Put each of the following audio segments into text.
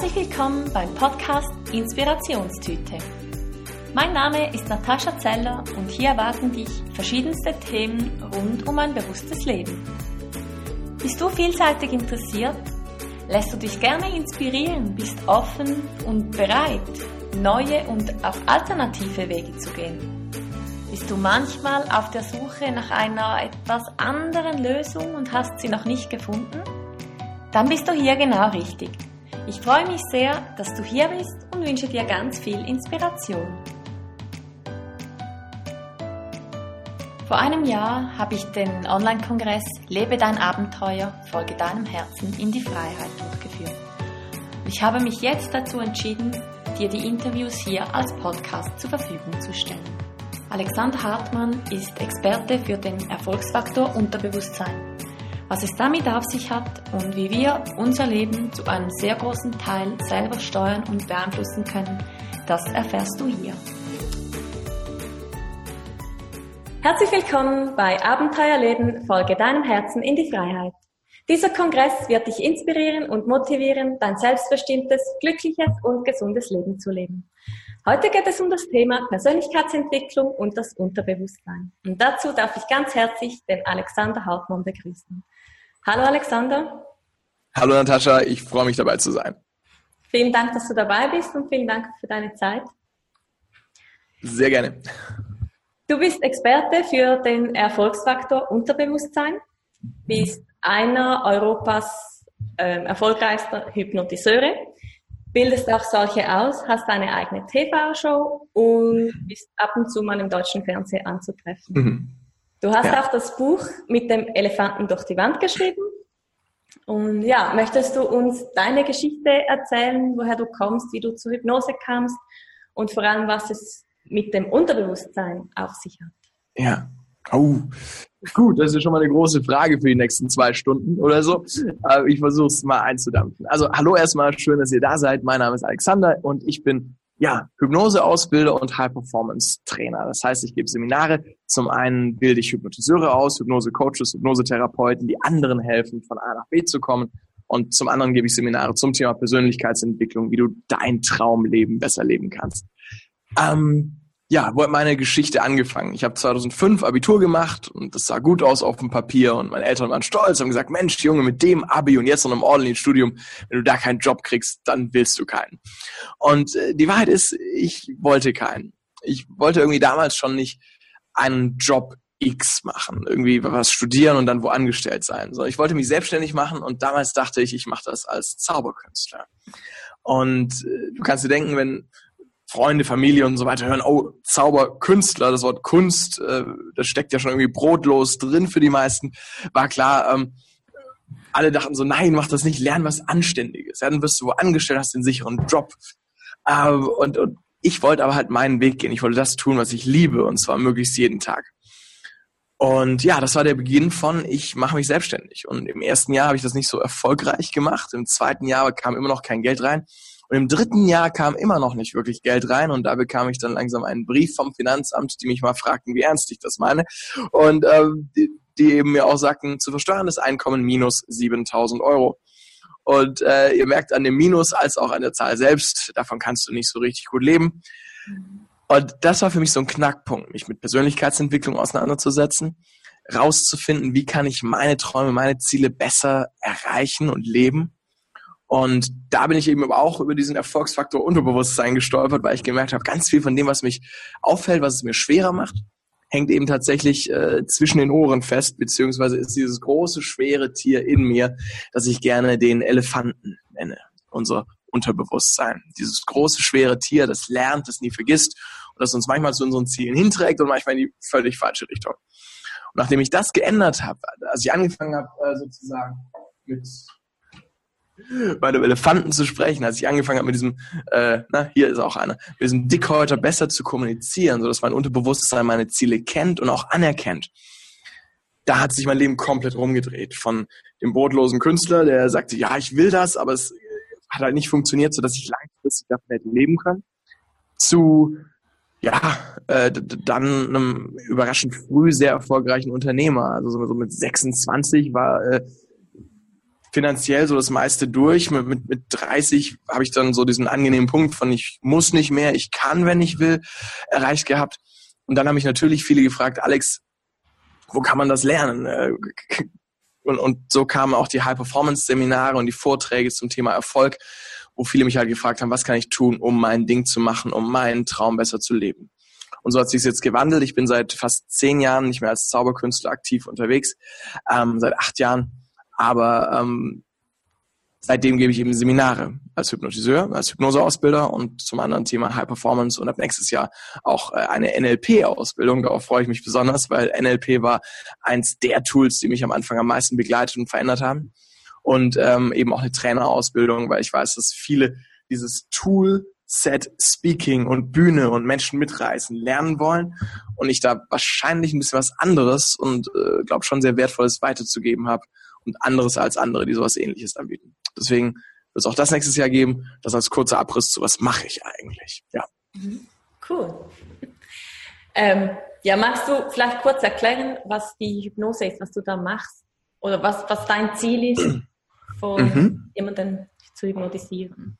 Herzlich willkommen beim Podcast Inspirationstüte. Mein Name ist Natascha Zeller und hier erwarten dich verschiedenste Themen rund um ein bewusstes Leben. Bist du vielseitig interessiert? Lässt du dich gerne inspirieren, bist offen und bereit, neue und auch alternative Wege zu gehen? Bist du manchmal auf der Suche nach einer etwas anderen Lösung und hast sie noch nicht gefunden? Dann bist du hier genau richtig. Ich freue mich sehr, dass du hier bist und wünsche dir ganz viel Inspiration. Vor einem Jahr habe ich den Online-Kongress Lebe dein Abenteuer, folge deinem Herzen in die Freiheit durchgeführt. Ich habe mich jetzt dazu entschieden, dir die Interviews hier als Podcast zur Verfügung zu stellen. Alexander Hartmann ist Experte für den Erfolgsfaktor Unterbewusstsein was es damit auf sich hat und wie wir unser Leben zu einem sehr großen Teil selber steuern und beeinflussen können, das erfährst du hier. Herzlich willkommen bei Abenteuerleben, folge deinem Herzen in die Freiheit. Dieser Kongress wird dich inspirieren und motivieren, dein selbstbestimmtes, glückliches und gesundes Leben zu leben. Heute geht es um das Thema Persönlichkeitsentwicklung und das Unterbewusstsein. Und dazu darf ich ganz herzlich den Alexander Hartmann begrüßen. Hallo Alexander. Hallo Natascha, ich freue mich dabei zu sein. Vielen Dank, dass du dabei bist und vielen Dank für deine Zeit. Sehr gerne. Du bist Experte für den Erfolgsfaktor Unterbewusstsein, bist einer Europas äh, erfolgreichster Hypnotiseure, bildest auch solche aus, hast eine eigene TV-Show und bist ab und zu mal im deutschen Fernsehen anzutreffen. Mhm. Du hast ja. auch das Buch mit dem Elefanten durch die Wand geschrieben. Und ja, möchtest du uns deine Geschichte erzählen, woher du kommst, wie du zur Hypnose kamst und vor allem, was es mit dem Unterbewusstsein auf sich hat? Ja. Oh, gut, das ist schon mal eine große Frage für die nächsten zwei Stunden oder so. Aber ich versuche es mal einzudampfen. Also, hallo erstmal, schön, dass ihr da seid. Mein Name ist Alexander und ich bin ja, Hypnoseausbilder und High-Performance-Trainer. Das heißt, ich gebe Seminare. Zum einen bilde ich Hypnotiseure aus, Hypnose-Coaches, Hypnosetherapeuten, die anderen helfen, von A nach B zu kommen. Und zum anderen gebe ich Seminare zum Thema Persönlichkeitsentwicklung, wie du dein Traumleben besser leben kannst. Ähm, ja, wo hat meine Geschichte angefangen? Ich habe 2005 Abitur gemacht und das sah gut aus auf dem Papier und meine Eltern waren stolz und gesagt, Mensch, Junge, mit dem Abi und jetzt noch einem ordentlichen Studium, wenn du da keinen Job kriegst, dann willst du keinen. Und äh, die Wahrheit ist, ich wollte keinen. Ich wollte irgendwie damals schon nicht einen Job X machen, irgendwie was studieren und dann wo angestellt sein. So, ich wollte mich selbstständig machen und damals dachte ich, ich mache das als Zauberkünstler. Und äh, du kannst dir denken, wenn Freunde, Familie und so weiter hören, oh, Zauberkünstler, das Wort Kunst, äh, das steckt ja schon irgendwie brotlos drin für die meisten, war klar, ähm, alle dachten so, nein, mach das nicht, lern was Anständiges. Ja, dann wirst du wo angestellt, hast den sicheren Job. Äh, und, und ich wollte aber halt meinen Weg gehen. Ich wollte das tun, was ich liebe, und zwar möglichst jeden Tag. Und ja, das war der Beginn von, ich mache mich selbstständig. Und im ersten Jahr habe ich das nicht so erfolgreich gemacht. Im zweiten Jahr kam immer noch kein Geld rein. Und im dritten Jahr kam immer noch nicht wirklich Geld rein und da bekam ich dann langsam einen Brief vom Finanzamt, die mich mal fragten, wie ernst ich das meine. Und äh, die, die eben mir auch sagten, zu versteuerndes Einkommen minus 7000 Euro. Und äh, ihr merkt an dem Minus als auch an der Zahl selbst, davon kannst du nicht so richtig gut leben. Und das war für mich so ein Knackpunkt, mich mit Persönlichkeitsentwicklung auseinanderzusetzen, rauszufinden, wie kann ich meine Träume, meine Ziele besser erreichen und leben und da bin ich eben auch über diesen Erfolgsfaktor Unterbewusstsein gestolpert, weil ich gemerkt habe, ganz viel von dem, was mich auffällt, was es mir schwerer macht, hängt eben tatsächlich äh, zwischen den Ohren fest, beziehungsweise ist dieses große, schwere Tier in mir, das ich gerne den Elefanten nenne, unser Unterbewusstsein. Dieses große, schwere Tier, das lernt, das nie vergisst und das uns manchmal zu unseren Zielen hinträgt und manchmal in die völlig falsche Richtung. Und nachdem ich das geändert habe, als ich angefangen habe, äh, sozusagen mit bei dem Elefanten zu sprechen, als ich angefangen habe mit diesem, äh, na, hier ist auch einer, mit diesem Dickhäuter besser zu kommunizieren, sodass mein Unterbewusstsein meine Ziele kennt und auch anerkennt. Da hat sich mein Leben komplett rumgedreht. Von dem brotlosen Künstler, der sagte, ja, ich will das, aber es hat halt nicht funktioniert, sodass ich langfristig davon hätte leben können, zu ja, äh, dann einem überraschend früh sehr erfolgreichen Unternehmer. Also so mit 26 war äh, finanziell so das meiste durch. Mit, mit, mit 30 habe ich dann so diesen angenehmen Punkt von ich muss nicht mehr, ich kann, wenn ich will, erreicht gehabt. Und dann haben mich natürlich viele gefragt, Alex, wo kann man das lernen? Äh, und, und so kamen auch die High-Performance-Seminare und die Vorträge zum Thema Erfolg, wo viele mich halt gefragt haben, was kann ich tun, um mein Ding zu machen, um meinen Traum besser zu leben. Und so hat sich jetzt gewandelt. Ich bin seit fast zehn Jahren nicht mehr als Zauberkünstler aktiv unterwegs, ähm, seit acht Jahren. Aber ähm, seitdem gebe ich eben Seminare als Hypnotiseur, als Hypnoseausbilder und zum anderen Thema High Performance und ab nächstes Jahr auch äh, eine NLP-Ausbildung. Darauf freue ich mich besonders, weil NLP war eins der Tools, die mich am Anfang am meisten begleitet und verändert haben. Und ähm, eben auch eine Trainerausbildung, weil ich weiß, dass viele dieses Tool Set Speaking und Bühne und Menschen mitreißen lernen wollen und ich da wahrscheinlich ein bisschen was anderes und äh, glaube schon sehr wertvolles weiterzugeben habe und anderes als andere, die sowas ähnliches anbieten. Deswegen wird es auch das nächstes Jahr geben. Das als kurzer Abriss zu, was mache ich eigentlich? Ja. Mhm. Cool. Ähm, ja, magst du vielleicht kurz erklären, was die Hypnose ist, was du da machst? Oder was, was dein Ziel ist, von mhm. jemanden zu hypnotisieren?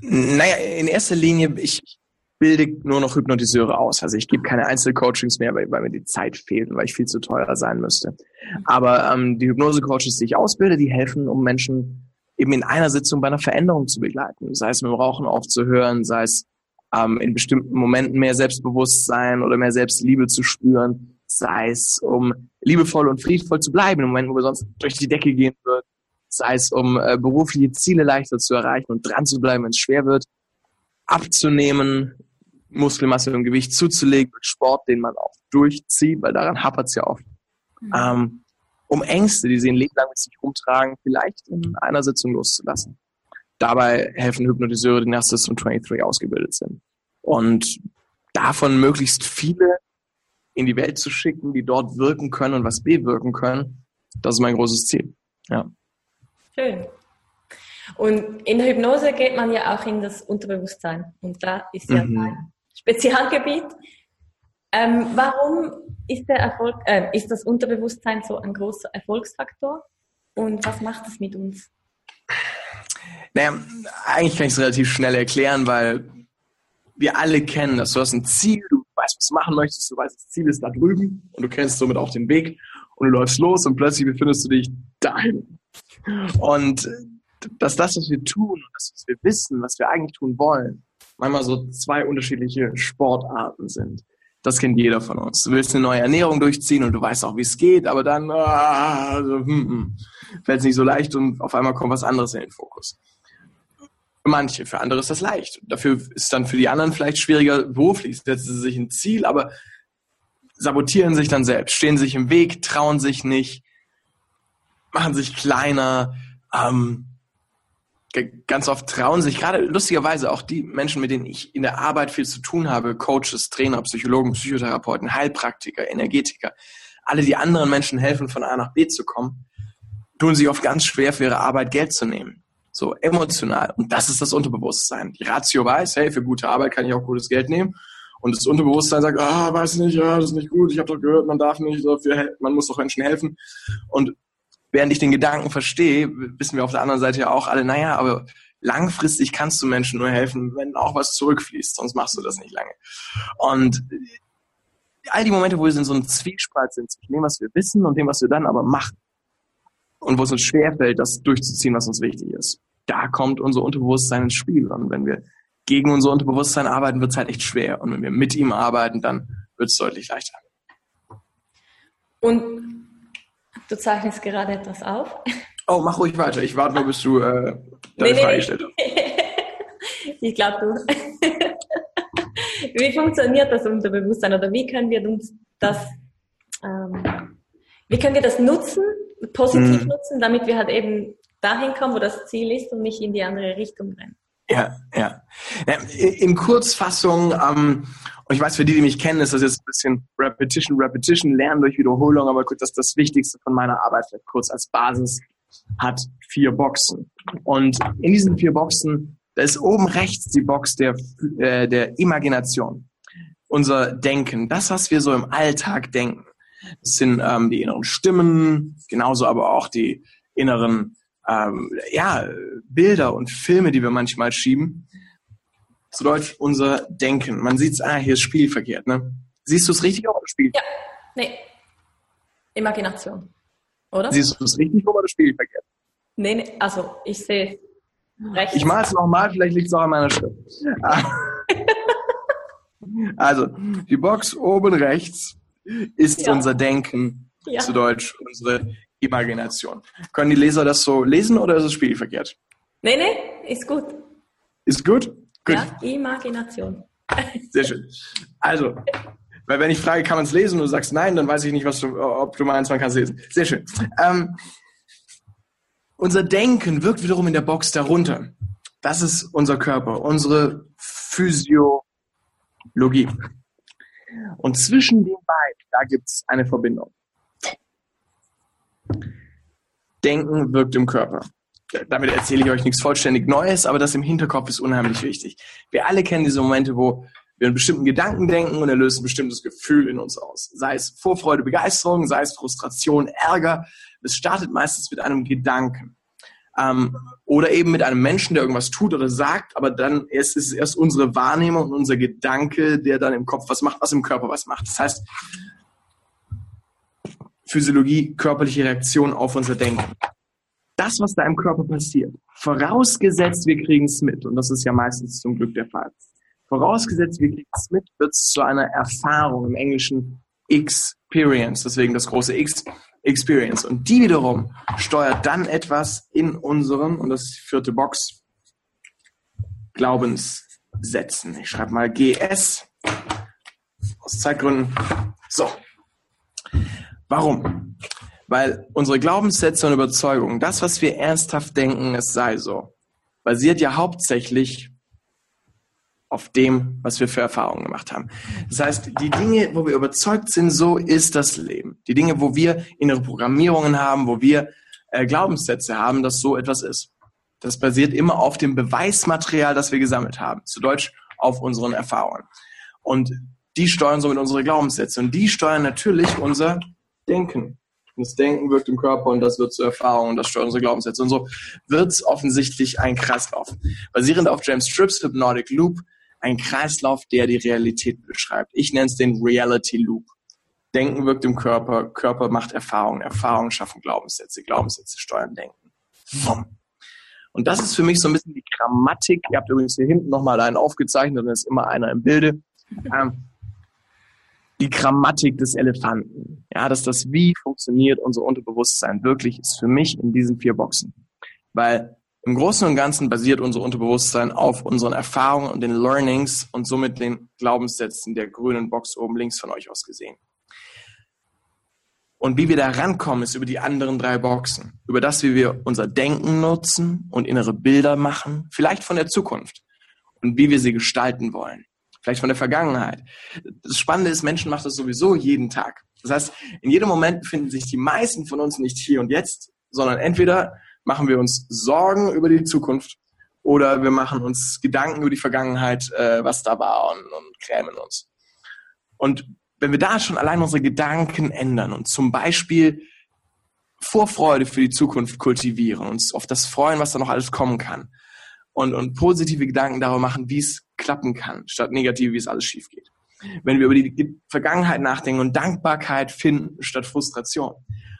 Naja, in erster Linie, ich bilde nur noch Hypnotiseure aus. Also ich gebe keine Einzelcoachings mehr, weil, weil mir die Zeit fehlt und weil ich viel zu teuer sein müsste. Aber ähm, die Hypnose-Coaches, die ich ausbilde, die helfen, um Menschen eben in einer Sitzung bei einer Veränderung zu begleiten. Sei es mit dem Rauchen aufzuhören, sei es ähm, in bestimmten Momenten mehr Selbstbewusstsein oder mehr Selbstliebe zu spüren, sei es um liebevoll und friedvoll zu bleiben, in Momenten, wo wir sonst durch die Decke gehen würden, sei es um äh, berufliche Ziele leichter zu erreichen und dran zu bleiben, wenn es schwer wird, abzunehmen, Muskelmasse und Gewicht zuzulegen mit Sport, den man auch durchzieht, weil daran hapert es ja oft. Mhm. Ähm, um Ängste, die sie ein Leben lang mit sich rumtragen, vielleicht in einer Sitzung loszulassen. Dabei helfen Hypnotiseure, die nach System 23 ausgebildet sind. Und davon möglichst viele in die Welt zu schicken, die dort wirken können und was bewirken können, das ist mein großes Ziel. Ja. Schön. Und in der Hypnose geht man ja auch in das Unterbewusstsein. Und da ist ja mhm. mein Spezialgebiet. Ähm, warum ist, der Erfolg, äh, ist das Unterbewusstsein so ein großer Erfolgsfaktor? Und was macht es mit uns? Naja, eigentlich kann ich es relativ schnell erklären, weil wir alle kennen das. Du hast ein Ziel, du weißt, was du machen möchtest, du weißt, das Ziel ist da drüben und du kennst somit auch den Weg und du läufst los und plötzlich befindest du dich dahin. Und dass das, was wir tun und das, was wir wissen, was wir eigentlich tun wollen, manchmal so zwei unterschiedliche Sportarten sind. Das kennt jeder von uns. Du willst eine neue Ernährung durchziehen und du weißt auch, wie es geht, aber dann ah, also, hm, hm, fällt es nicht so leicht und auf einmal kommt was anderes in den Fokus. Für manche, für andere ist das leicht. Dafür ist dann für die anderen vielleicht schwieriger beruflich. Setzen sie sich ein Ziel, aber sabotieren sich dann selbst, stehen sich im Weg, trauen sich nicht, machen sich kleiner, ähm, ganz oft trauen sich, gerade lustigerweise auch die Menschen, mit denen ich in der Arbeit viel zu tun habe, Coaches, Trainer, Psychologen, Psychotherapeuten, Heilpraktiker, Energetiker, alle die anderen Menschen helfen, von A nach B zu kommen, tun sich oft ganz schwer für ihre Arbeit Geld zu nehmen. So emotional. Und das ist das Unterbewusstsein. Die Ratio weiß, hey, für gute Arbeit kann ich auch gutes Geld nehmen. Und das Unterbewusstsein sagt, ah, weiß nicht, ja, das ist nicht gut, ich habe doch gehört, man darf nicht, dafür, man muss doch Menschen helfen. Und während ich den Gedanken verstehe, wissen wir auf der anderen Seite ja auch alle, naja, aber langfristig kannst du Menschen nur helfen, wenn auch was zurückfließt, sonst machst du das nicht lange. Und all die Momente, wo wir in so einem Zwiespalt sind zwischen dem, was wir wissen und dem, was wir dann aber machen, und wo es uns schwerfällt, das durchzuziehen, was uns wichtig ist, da kommt unser Unterbewusstsein ins Spiel. Und wenn wir gegen unser Unterbewusstsein arbeiten, wird es halt echt schwer. Und wenn wir mit ihm arbeiten, dann wird es deutlich leichter. Und Du zeichnest gerade etwas auf. Oh, mach ruhig weiter. Ich warte nur, bis du äh, deine nee, Frage gestellt hast. ich glaube, du. wie funktioniert das Unterbewusstsein oder wie können wir uns das, ähm, wie können wir das nutzen, positiv hm. nutzen, damit wir halt eben dahin kommen, wo das Ziel ist und nicht in die andere Richtung rennen? Ja, ja. ja in Kurzfassung, ähm, und ich weiß, für die, die mich kennen, ist das jetzt ein bisschen Repetition, Repetition, Lernen durch Wiederholung, aber kurz, das ist das Wichtigste von meiner Arbeit, vielleicht kurz als Basis, hat vier Boxen. Und in diesen vier Boxen, da ist oben rechts die Box der, äh, der Imagination. Unser Denken, das, was wir so im Alltag denken. Das sind ähm, die inneren Stimmen, genauso aber auch die inneren ähm, ja, Bilder und Filme, die wir manchmal schieben. Zu Deutsch unser Denken. Man sieht es, ah, hier ist spiegelverkehrt. Ne? Siehst du es richtig oder Spiel? Ja, nee. Imagination. Oder? Siehst du es richtig oder spiegelverkehrt? Nee, nee, also ich sehe rechts. Ich mache es nochmal, vielleicht liegt es auch an meiner Schrift. also, die Box oben rechts ist ja. unser Denken, ja. zu Deutsch unsere Imagination. Können die Leser das so lesen oder ist es spiegelverkehrt? Nee, nee, ist gut. Ist gut? Gut. Ja, Imagination. Sehr schön. Also, weil wenn ich frage, kann man es lesen und du sagst nein, dann weiß ich nicht, was du, ob du meinst, man kann es lesen. Sehr schön. Ähm, unser Denken wirkt wiederum in der Box darunter. Das ist unser Körper, unsere Physiologie. Und zwischen den beiden, da gibt es eine Verbindung. Denken wirkt im Körper. Damit erzähle ich euch nichts vollständig Neues, aber das im Hinterkopf ist unheimlich wichtig. Wir alle kennen diese Momente, wo wir einen bestimmten Gedanken denken und er löst ein bestimmtes Gefühl in uns aus. Sei es Vorfreude, Begeisterung, sei es Frustration, Ärger. Es startet meistens mit einem Gedanken. Ähm, oder eben mit einem Menschen, der irgendwas tut oder sagt, aber dann ist es erst unsere Wahrnehmung und unser Gedanke, der dann im Kopf was macht, was im Körper was macht. Das heißt, Physiologie, körperliche Reaktion auf unser Denken. Das, was da im Körper passiert, vorausgesetzt, wir kriegen es mit, und das ist ja meistens zum Glück der Fall, vorausgesetzt, wir kriegen es mit, wird es zu einer Erfahrung, im Englischen Experience, deswegen das große X, Experience. Und die wiederum steuert dann etwas in unserem, und das vierte Box, Glaubenssätzen. Ich schreibe mal GS aus Zeitgründen. So, Warum? Weil unsere Glaubenssätze und Überzeugungen, das, was wir ernsthaft denken, es sei so, basiert ja hauptsächlich auf dem, was wir für Erfahrungen gemacht haben. Das heißt, die Dinge, wo wir überzeugt sind, so ist das Leben. Die Dinge, wo wir innere Programmierungen haben, wo wir äh, Glaubenssätze haben, dass so etwas ist. Das basiert immer auf dem Beweismaterial, das wir gesammelt haben. Zu Deutsch auf unseren Erfahrungen. Und die steuern somit unsere Glaubenssätze. Und die steuern natürlich unser Denken. Und das Denken wirkt im Körper und das wird zur Erfahrung und das steuert unsere Glaubenssätze. Und so wird es offensichtlich ein Kreislauf. Basierend auf James Stripps Hypnotic Loop, ein Kreislauf, der die Realität beschreibt. Ich nenne es den Reality Loop. Denken wirkt im Körper, Körper macht Erfahrung, Erfahrungen schaffen Glaubenssätze, Glaubenssätze steuern Denken. Und das ist für mich so ein bisschen die Grammatik. Ihr habt übrigens hier hinten nochmal einen aufgezeichnet und ist immer einer im Bilde. Ähm, die Grammatik des Elefanten. Ja, dass das Wie funktioniert unser Unterbewusstsein wirklich ist für mich in diesen vier Boxen. Weil im Großen und Ganzen basiert unser Unterbewusstsein auf unseren Erfahrungen und den Learnings und somit den Glaubenssätzen der grünen Box oben links von euch aus gesehen. Und wie wir da rankommen, ist über die anderen drei Boxen. Über das, wie wir unser Denken nutzen und innere Bilder machen, vielleicht von der Zukunft und wie wir sie gestalten wollen vielleicht von der Vergangenheit. Das Spannende ist, Menschen machen das sowieso jeden Tag. Das heißt, in jedem Moment befinden sich die meisten von uns nicht hier und jetzt, sondern entweder machen wir uns Sorgen über die Zukunft oder wir machen uns Gedanken über die Vergangenheit, äh, was da war und, und krämen uns. Und wenn wir da schon allein unsere Gedanken ändern und zum Beispiel Vorfreude für die Zukunft kultivieren, uns auf das freuen, was da noch alles kommen kann und, und positive Gedanken darüber machen, wie es klappen kann, statt negativ, wie es alles schief geht. Wenn wir über die Vergangenheit nachdenken und Dankbarkeit finden statt Frustration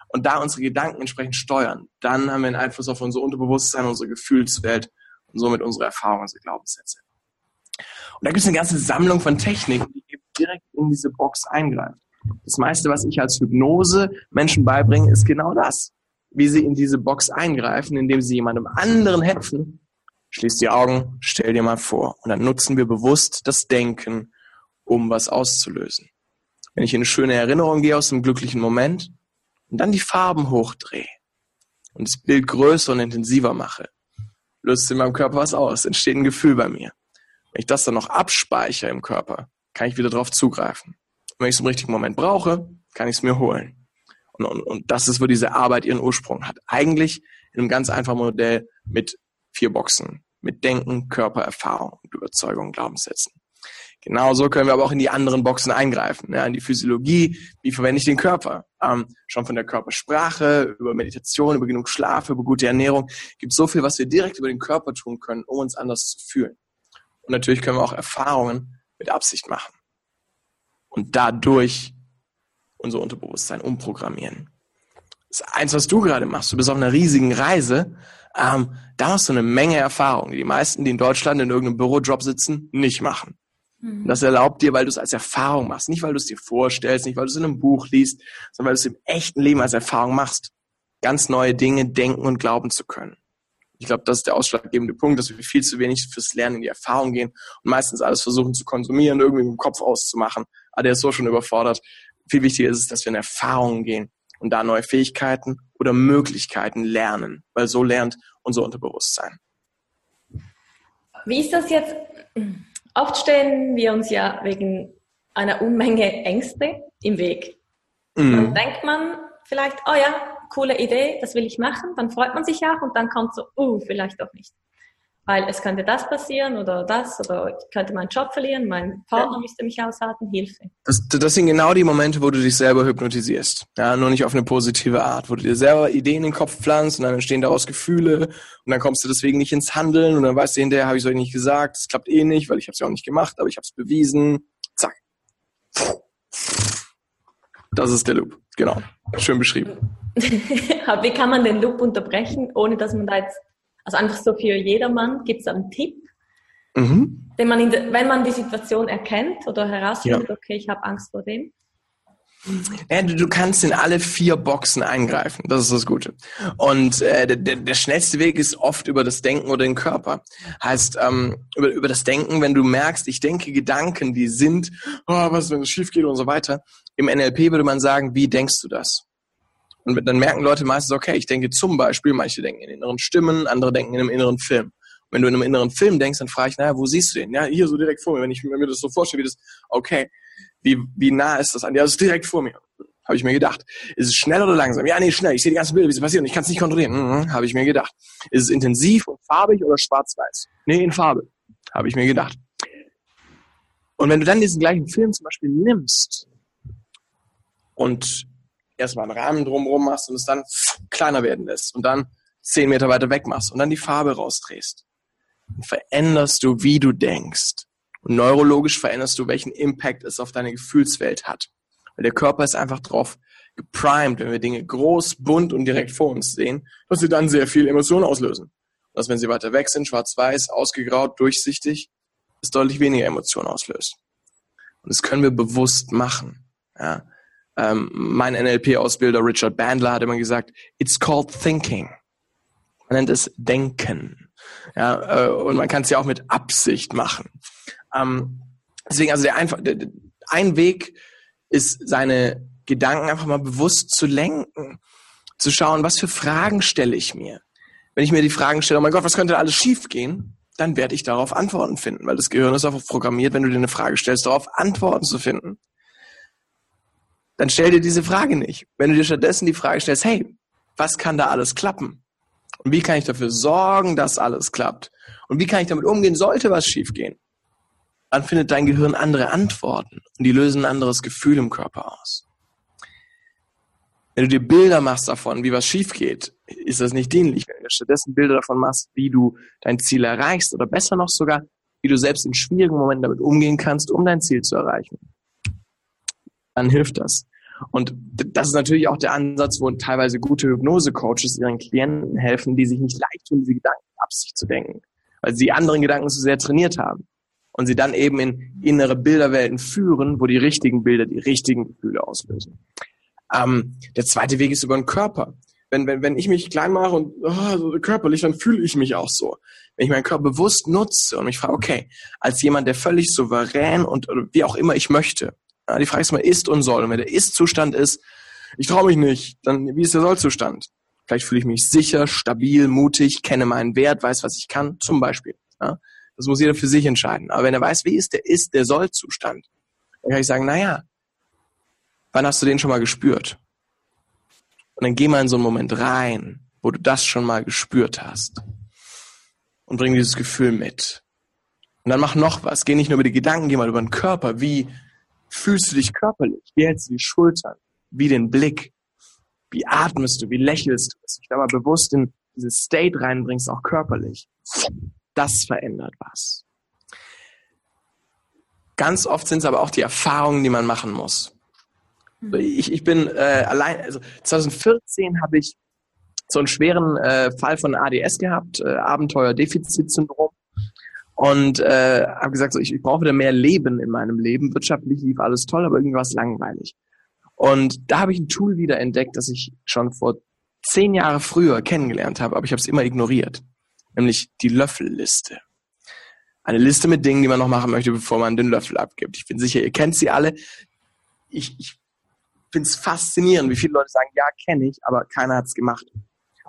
und da unsere Gedanken entsprechend steuern, dann haben wir einen Einfluss auf unser Unterbewusstsein, unsere Gefühlswelt und somit unsere Erfahrungen, unsere Glaubenssätze. Und da gibt es eine ganze Sammlung von Techniken, die eben direkt in diese Box eingreift. Das meiste, was ich als Hypnose Menschen beibringe, ist genau das. Wie sie in diese Box eingreifen, indem sie jemandem anderen helfen, Schließ die Augen, stell dir mal vor. Und dann nutzen wir bewusst das Denken, um was auszulösen. Wenn ich in eine schöne Erinnerung gehe aus einem glücklichen Moment und dann die Farben hochdrehe und das Bild größer und intensiver mache, löst in meinem Körper was aus, entsteht ein Gefühl bei mir. Wenn ich das dann noch abspeichere im Körper, kann ich wieder darauf zugreifen. Und wenn ich es im richtigen Moment brauche, kann ich es mir holen. Und, und, und das ist, wo diese Arbeit ihren Ursprung hat. Eigentlich in einem ganz einfachen Modell mit vier Boxen mit Denken, Körper, Erfahrung und Überzeugung, Glaubenssätzen. Genauso können wir aber auch in die anderen Boxen eingreifen, ja, in die Physiologie, wie verwende ich den Körper. Ähm, schon von der Körpersprache, über Meditation, über genug Schlaf, über gute Ernährung, gibt so viel, was wir direkt über den Körper tun können, um uns anders zu fühlen. Und natürlich können wir auch Erfahrungen mit Absicht machen und dadurch unser Unterbewusstsein umprogrammieren. Das ist eins, was du gerade machst. Du bist auf einer riesigen Reise. Ähm, da machst du eine Menge Erfahrung, die die meisten, die in Deutschland in irgendeinem Bürojob sitzen, nicht machen. Mhm. das erlaubt dir, weil du es als Erfahrung machst. Nicht, weil du es dir vorstellst, nicht, weil du es in einem Buch liest, sondern weil du es im echten Leben als Erfahrung machst. Ganz neue Dinge denken und glauben zu können. Ich glaube, das ist der ausschlaggebende Punkt, dass wir viel zu wenig fürs Lernen in die Erfahrung gehen und meistens alles versuchen zu konsumieren, irgendwie im Kopf auszumachen. Aber ah, der ist so schon überfordert. Viel wichtiger ist es, dass wir in Erfahrungen gehen und da neue Fähigkeiten oder Möglichkeiten lernen, weil so lernt unser Unterbewusstsein. Wie ist das jetzt? Oft stellen wir uns ja wegen einer Unmenge Ängste im Weg. Mhm. Dann denkt man vielleicht, oh ja, coole Idee, das will ich machen, dann freut man sich auch und dann kommt so, uh, vielleicht doch nicht. Weil es könnte das passieren oder das oder ich könnte meinen Job verlieren, mein Partner müsste mich aushalten, Hilfe. Das, das sind genau die Momente, wo du dich selber hypnotisierst. Ja, nur nicht auf eine positive Art, wo du dir selber Ideen in den Kopf pflanzt und dann entstehen daraus Gefühle und dann kommst du deswegen nicht ins Handeln und dann weißt du hinterher, habe ich es euch nicht gesagt, es klappt eh nicht, weil ich habe es ja auch nicht gemacht, aber ich habe es bewiesen. Zack. Das ist der Loop. Genau. Schön beschrieben. Wie kann man den Loop unterbrechen, ohne dass man da jetzt, also einfach so für jedermann, gibt es einen Tipp, mhm. den man, de, wenn man die Situation erkennt oder herausfindet, ja. okay, ich habe Angst vor dem, ja, du, du kannst in alle vier Boxen eingreifen. Das ist das Gute. Und äh, der, der schnellste Weg ist oft über das Denken oder den Körper. Heißt, ähm, über, über das Denken, wenn du merkst, ich denke Gedanken, die sind, oh, was, wenn es schief geht und so weiter. Im NLP würde man sagen, wie denkst du das? Und dann merken Leute meistens, okay, ich denke zum Beispiel, manche denken in inneren Stimmen, andere denken in einem inneren Film. Und wenn du in einem inneren Film denkst, dann frage ich, naja, wo siehst du den? Ja, hier so direkt vor mir. Wenn ich mir das so vorstelle, wie das, okay, wie, wie nah ist das an dir? Ja, das ist direkt vor mir. Habe ich mir gedacht. Ist es schnell oder langsam? Ja, nee, schnell. Ich sehe die ganzen Bilder, wie sie passieren. Ich kann es nicht kontrollieren. Mhm, Habe ich mir gedacht. Ist es intensiv und farbig oder schwarz-weiß? Nee, in Farbe. Habe ich mir gedacht. Und wenn du dann diesen gleichen Film zum Beispiel nimmst und erstmal einen Rahmen drumherum machst und es dann kleiner werden lässt und dann zehn Meter weiter weg machst und dann die Farbe rausdrehst, dann veränderst du, wie du denkst. Und neurologisch veränderst du, welchen Impact es auf deine Gefühlswelt hat. Weil der Körper ist einfach drauf geprimed, wenn wir Dinge groß, bunt und direkt vor uns sehen, dass sie dann sehr viel Emotionen auslösen. Und dass wenn sie weiter weg sind, schwarz-weiß, ausgegraut, durchsichtig, es deutlich weniger Emotionen auslöst. Und das können wir bewusst machen. Ja. Ähm, mein NLP-Ausbilder Richard Bandler hat immer gesagt, it's called thinking. Man nennt es Denken. Ja, äh, und man kann es ja auch mit Absicht machen. Ähm, deswegen, also der einfach, der, ein Weg ist, seine Gedanken einfach mal bewusst zu lenken, zu schauen, was für Fragen stelle ich mir. Wenn ich mir die Fragen stelle, oh mein Gott, was könnte alles schiefgehen, dann werde ich darauf Antworten finden, weil das Gehirn ist einfach programmiert, wenn du dir eine Frage stellst, darauf Antworten zu finden. Dann stell dir diese Frage nicht. Wenn du dir stattdessen die Frage stellst, hey, was kann da alles klappen? Und wie kann ich dafür sorgen, dass alles klappt? Und wie kann ich damit umgehen, sollte was schiefgehen? dann findet dein Gehirn andere Antworten und die lösen ein anderes Gefühl im Körper aus. Wenn du dir Bilder machst davon, wie was schief geht, ist das nicht dienlich. Wenn du stattdessen Bilder davon machst, wie du dein Ziel erreichst oder besser noch sogar, wie du selbst in schwierigen Momenten damit umgehen kannst, um dein Ziel zu erreichen, dann hilft das. Und das ist natürlich auch der Ansatz, wo teilweise gute Hypnose-Coaches ihren Klienten helfen, die sich nicht leicht tun, diese Gedanken ab sich zu denken, weil sie anderen Gedanken zu sehr trainiert haben und sie dann eben in innere Bilderwelten führen, wo die richtigen Bilder die richtigen Gefühle auslösen. Ähm, der zweite Weg ist über den Körper. Wenn, wenn, wenn ich mich klein mache und oh, körperlich, dann fühle ich mich auch so. Wenn ich meinen Körper bewusst nutze und mich frage, okay, als jemand, der völlig souverän und wie auch immer ich möchte, die Frage ist mal, ist und soll. Und wenn der Ist-Zustand ist, ich traue mich nicht, dann wie ist der Soll-Zustand? Vielleicht fühle ich mich sicher, stabil, mutig, kenne meinen Wert, weiß, was ich kann, zum Beispiel. Ja. Das muss jeder für sich entscheiden. Aber wenn er weiß, wie ist der ist, der Soll-Zustand, dann kann ich sagen, naja, wann hast du den schon mal gespürt? Und dann geh mal in so einen Moment rein, wo du das schon mal gespürt hast. Und bring dieses Gefühl mit. Und dann mach noch was. Geh nicht nur über die Gedanken, geh mal über den Körper. Wie fühlst du dich körperlich? Wie hältst du die Schultern? Wie den Blick? Wie atmest du? Wie lächelst du? Dass du dich da mal bewusst in dieses State reinbringst, auch körperlich. Das verändert was. Ganz oft sind es aber auch die Erfahrungen, die man machen muss. Mhm. Ich, ich bin äh, allein, also 2014 habe ich so einen schweren äh, Fall von ADS gehabt, äh, Abenteuer-Defizitsyndrom. Und äh, habe gesagt, so, ich, ich brauche wieder mehr Leben in meinem Leben. Wirtschaftlich lief alles toll, aber irgendwie war es langweilig. Und da habe ich ein Tool wieder entdeckt, das ich schon vor zehn Jahre früher kennengelernt habe, aber ich habe es immer ignoriert. Nämlich die Löffelliste. Eine Liste mit Dingen, die man noch machen möchte, bevor man den Löffel abgibt. Ich bin sicher, ihr kennt sie alle. Ich, ich finde es faszinierend, wie viele Leute sagen, ja, kenne ich, aber keiner hat es gemacht.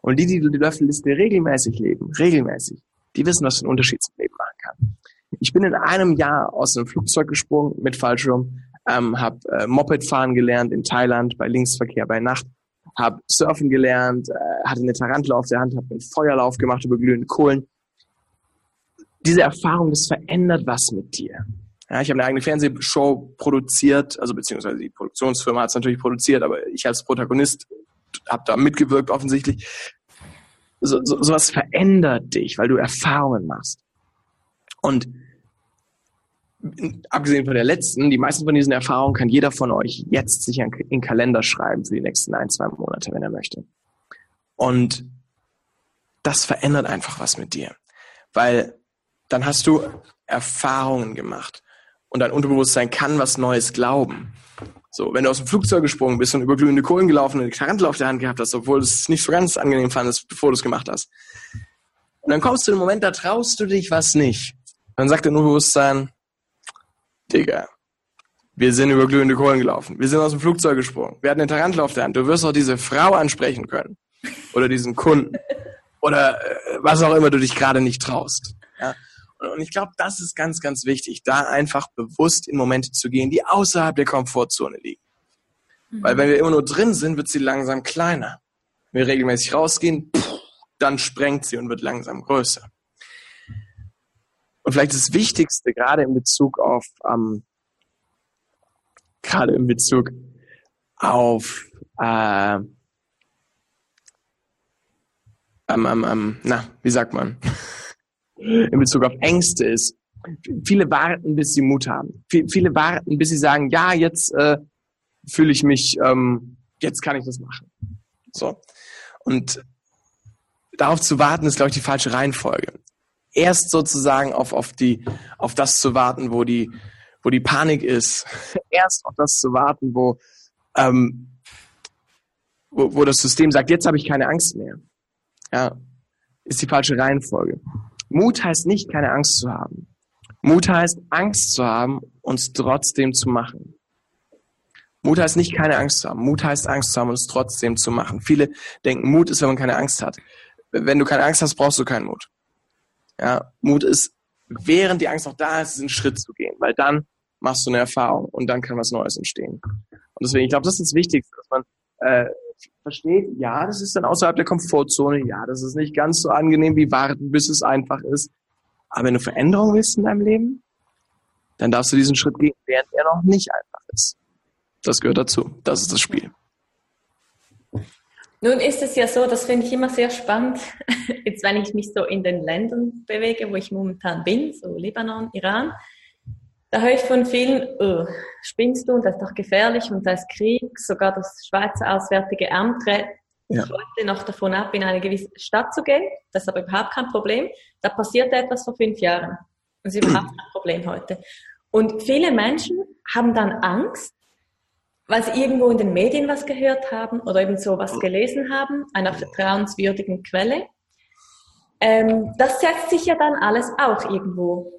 Und die, die die Löffelliste regelmäßig leben, regelmäßig, die wissen, was für einen Unterschied zum Leben machen kann. Ich bin in einem Jahr aus einem Flugzeug gesprungen mit Fallschirm, ähm, habe äh, Moped fahren gelernt in Thailand bei Linksverkehr bei Nacht, habe Surfen gelernt, äh, hatte eine Tarantel auf der Hand, habe einen Feuerlauf gemacht über glühende Kohlen. Diese Erfahrung, das verändert was mit dir. Ja, ich habe eine eigene Fernsehshow produziert, also beziehungsweise die Produktionsfirma hat es natürlich produziert, aber ich als Protagonist habe da mitgewirkt offensichtlich. So, so, sowas verändert dich, weil du Erfahrungen machst. Und abgesehen von der letzten, die meisten von diesen Erfahrungen kann jeder von euch jetzt sich in den Kalender schreiben für die nächsten ein, zwei Monate, wenn er möchte. Und das verändert einfach was mit dir. Weil dann hast du Erfahrungen gemacht. Und dein Unterbewusstsein kann was Neues glauben. So, wenn du aus dem Flugzeug gesprungen bist und über glühende Kohlen gelaufen und eine Tarantel auf der Hand gehabt hast, obwohl du es nicht so ganz angenehm fandest, bevor du es gemacht hast. Und dann kommst du in den Moment, da traust du dich was nicht. Dann sagt dein Unterbewusstsein, Digga, wir sind über glühende Kohlen gelaufen. Wir sind aus dem Flugzeug gesprungen. Wir hatten eine Tarantel auf der Hand. Du wirst auch diese Frau ansprechen können. Oder diesen Kunden. Oder äh, was auch immer du dich gerade nicht traust. Ja? Und ich glaube, das ist ganz, ganz wichtig, da einfach bewusst in Momente zu gehen, die außerhalb der Komfortzone liegen. Mhm. Weil wenn wir immer nur drin sind, wird sie langsam kleiner. Wenn wir regelmäßig rausgehen, dann sprengt sie und wird langsam größer. Und vielleicht das Wichtigste, gerade in Bezug auf, ähm, gerade in Bezug auf, äh, ähm, ähm, ähm, na, wie sagt man? In Bezug auf Ängste ist, viele warten, bis sie Mut haben. Viele warten, bis sie sagen, ja, jetzt äh, fühle ich mich, ähm, jetzt kann ich das machen. So. Und darauf zu warten, ist, glaube ich, die falsche Reihenfolge. Erst sozusagen auf, auf, die, auf das zu warten, wo die, wo die Panik ist. Erst auf das zu warten, wo, ähm, wo, wo das System sagt, jetzt habe ich keine Angst mehr. Ja, ist die falsche Reihenfolge. Mut heißt nicht, keine Angst zu haben. Mut heißt, Angst zu haben und es trotzdem zu machen. Mut heißt nicht, keine Angst zu haben. Mut heißt, Angst zu haben und es trotzdem zu machen. Viele denken, Mut ist, wenn man keine Angst hat. Wenn du keine Angst hast, brauchst du keinen Mut. Ja, Mut ist, während die Angst noch da ist, einen Schritt zu gehen, weil dann machst du eine Erfahrung und dann kann was Neues entstehen. Und deswegen, ich glaube, das ist das Wichtigste, dass man äh, versteht, ja, das ist dann außerhalb der Komfortzone, ja, das ist nicht ganz so angenehm wie warten, bis es einfach ist. Aber wenn du Veränderung willst in deinem Leben, dann darfst du diesen Schritt gehen, während er noch nicht einfach ist. Das gehört dazu. Das ist das Spiel. Nun ist es ja so, das finde ich immer sehr spannend, jetzt wenn ich mich so in den Ländern bewege, wo ich momentan bin, so Libanon, Iran, da höre ich von vielen, oh, spinnst du und das ist doch gefährlich und da ist Krieg. Sogar das Schweizer Auswärtige Amt rät ja. heute noch davon ab, in eine gewisse Stadt zu gehen. Das ist aber überhaupt kein Problem. Da passierte etwas vor fünf Jahren. Das ist überhaupt kein Problem heute. Und viele Menschen haben dann Angst, weil sie irgendwo in den Medien was gehört haben oder eben so was gelesen haben, einer vertrauenswürdigen Quelle. Ähm, das setzt sich ja dann alles auch irgendwo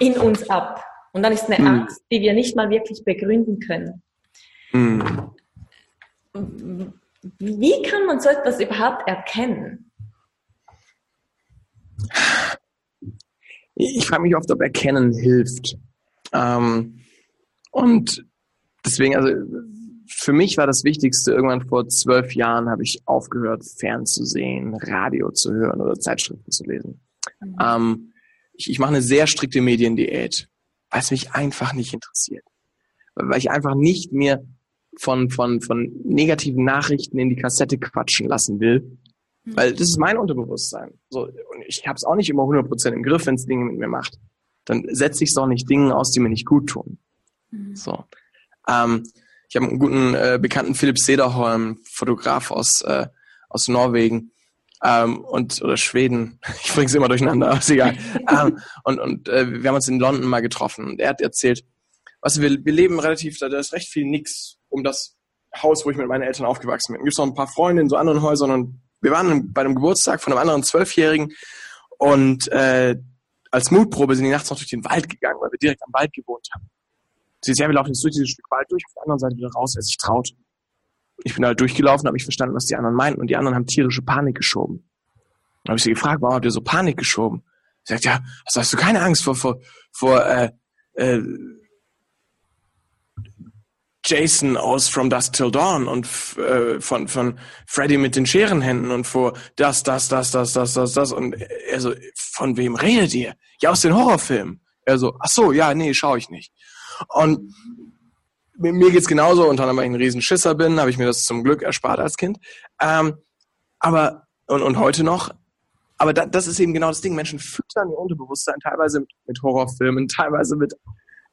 in uns ab. Und dann ist eine mhm. Angst, die wir nicht mal wirklich begründen können. Mhm. Wie kann man so etwas überhaupt erkennen? Ich frage mich oft, ob Erkennen hilft. Ähm, und deswegen, also für mich war das Wichtigste, irgendwann vor zwölf Jahren habe ich aufgehört, fernzusehen, Radio zu hören oder Zeitschriften zu lesen. Mhm. Ähm, ich, ich mache eine sehr strikte Mediendiät, weil es mich einfach nicht interessiert. Weil ich einfach nicht mir von, von, von negativen Nachrichten in die Kassette quatschen lassen will. Mhm. Weil das ist mein Unterbewusstsein. So, und ich habe es auch nicht immer 100% im Griff, wenn es Dinge mit mir macht. Dann setze ich es auch nicht Dingen aus, die mir nicht gut tun. Mhm. So. Ähm, ich habe einen guten äh, bekannten Philipp Sederholm, Fotograf aus, äh, aus Norwegen ähm, und oder Schweden. Ich bringe es immer durcheinander, aber ist egal. ähm, und und äh, wir haben uns in London mal getroffen und er hat erzählt, was wir, wir leben relativ, da ist recht viel nix um das Haus, wo ich mit meinen Eltern aufgewachsen bin. Gibt noch ein paar Freunde in so anderen Häusern und wir waren bei einem Geburtstag von einem anderen Zwölfjährigen und äh, als Mutprobe sind die nachts noch durch den Wald gegangen, weil wir direkt am Wald gewohnt haben. Sie ja, wir laufen jetzt durch dieses Stück Wald durch, auf der anderen Seite wieder raus, er sich traut. Ich bin halt durchgelaufen, habe ich verstanden, was die anderen meinten und die anderen haben tierische Panik geschoben. Dann habe ich sie gefragt, warum habt ihr so Panik geschoben? Sie sagt, ja, also hast du keine Angst vor, vor, vor äh, äh, Jason aus From Dusk Till Dawn und äh, von von Freddy mit den Scherenhänden und vor das das das das das das das und er so von wem redet ihr? Ja aus den Horrorfilmen. Er so ach so ja nee schaue ich nicht. Und mir geht's genauso, unter anderem, weil ich ein Riesenschisser bin, habe ich mir das zum Glück erspart als Kind. Ähm, aber, und, und heute noch, aber da, das ist eben genau das Ding. Menschen füttern ihr Unterbewusstsein teilweise mit, mit Horrorfilmen, teilweise mit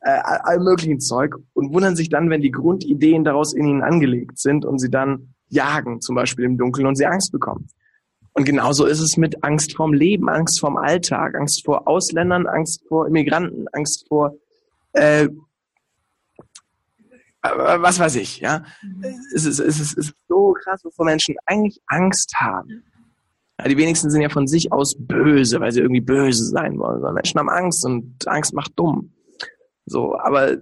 äh, allem möglichen Zeug und wundern sich dann, wenn die Grundideen daraus in ihnen angelegt sind und sie dann jagen, zum Beispiel im Dunkeln und sie Angst bekommen. Und genauso ist es mit Angst vorm Leben, Angst vorm Alltag, Angst vor Ausländern, Angst vor Immigranten, Angst vor äh, was weiß ich, ja. Es ist, es, ist, es ist so krass, wovor Menschen eigentlich Angst haben. Ja, die wenigsten sind ja von sich aus böse, weil sie irgendwie böse sein wollen. Menschen haben Angst und Angst macht dumm. So, aber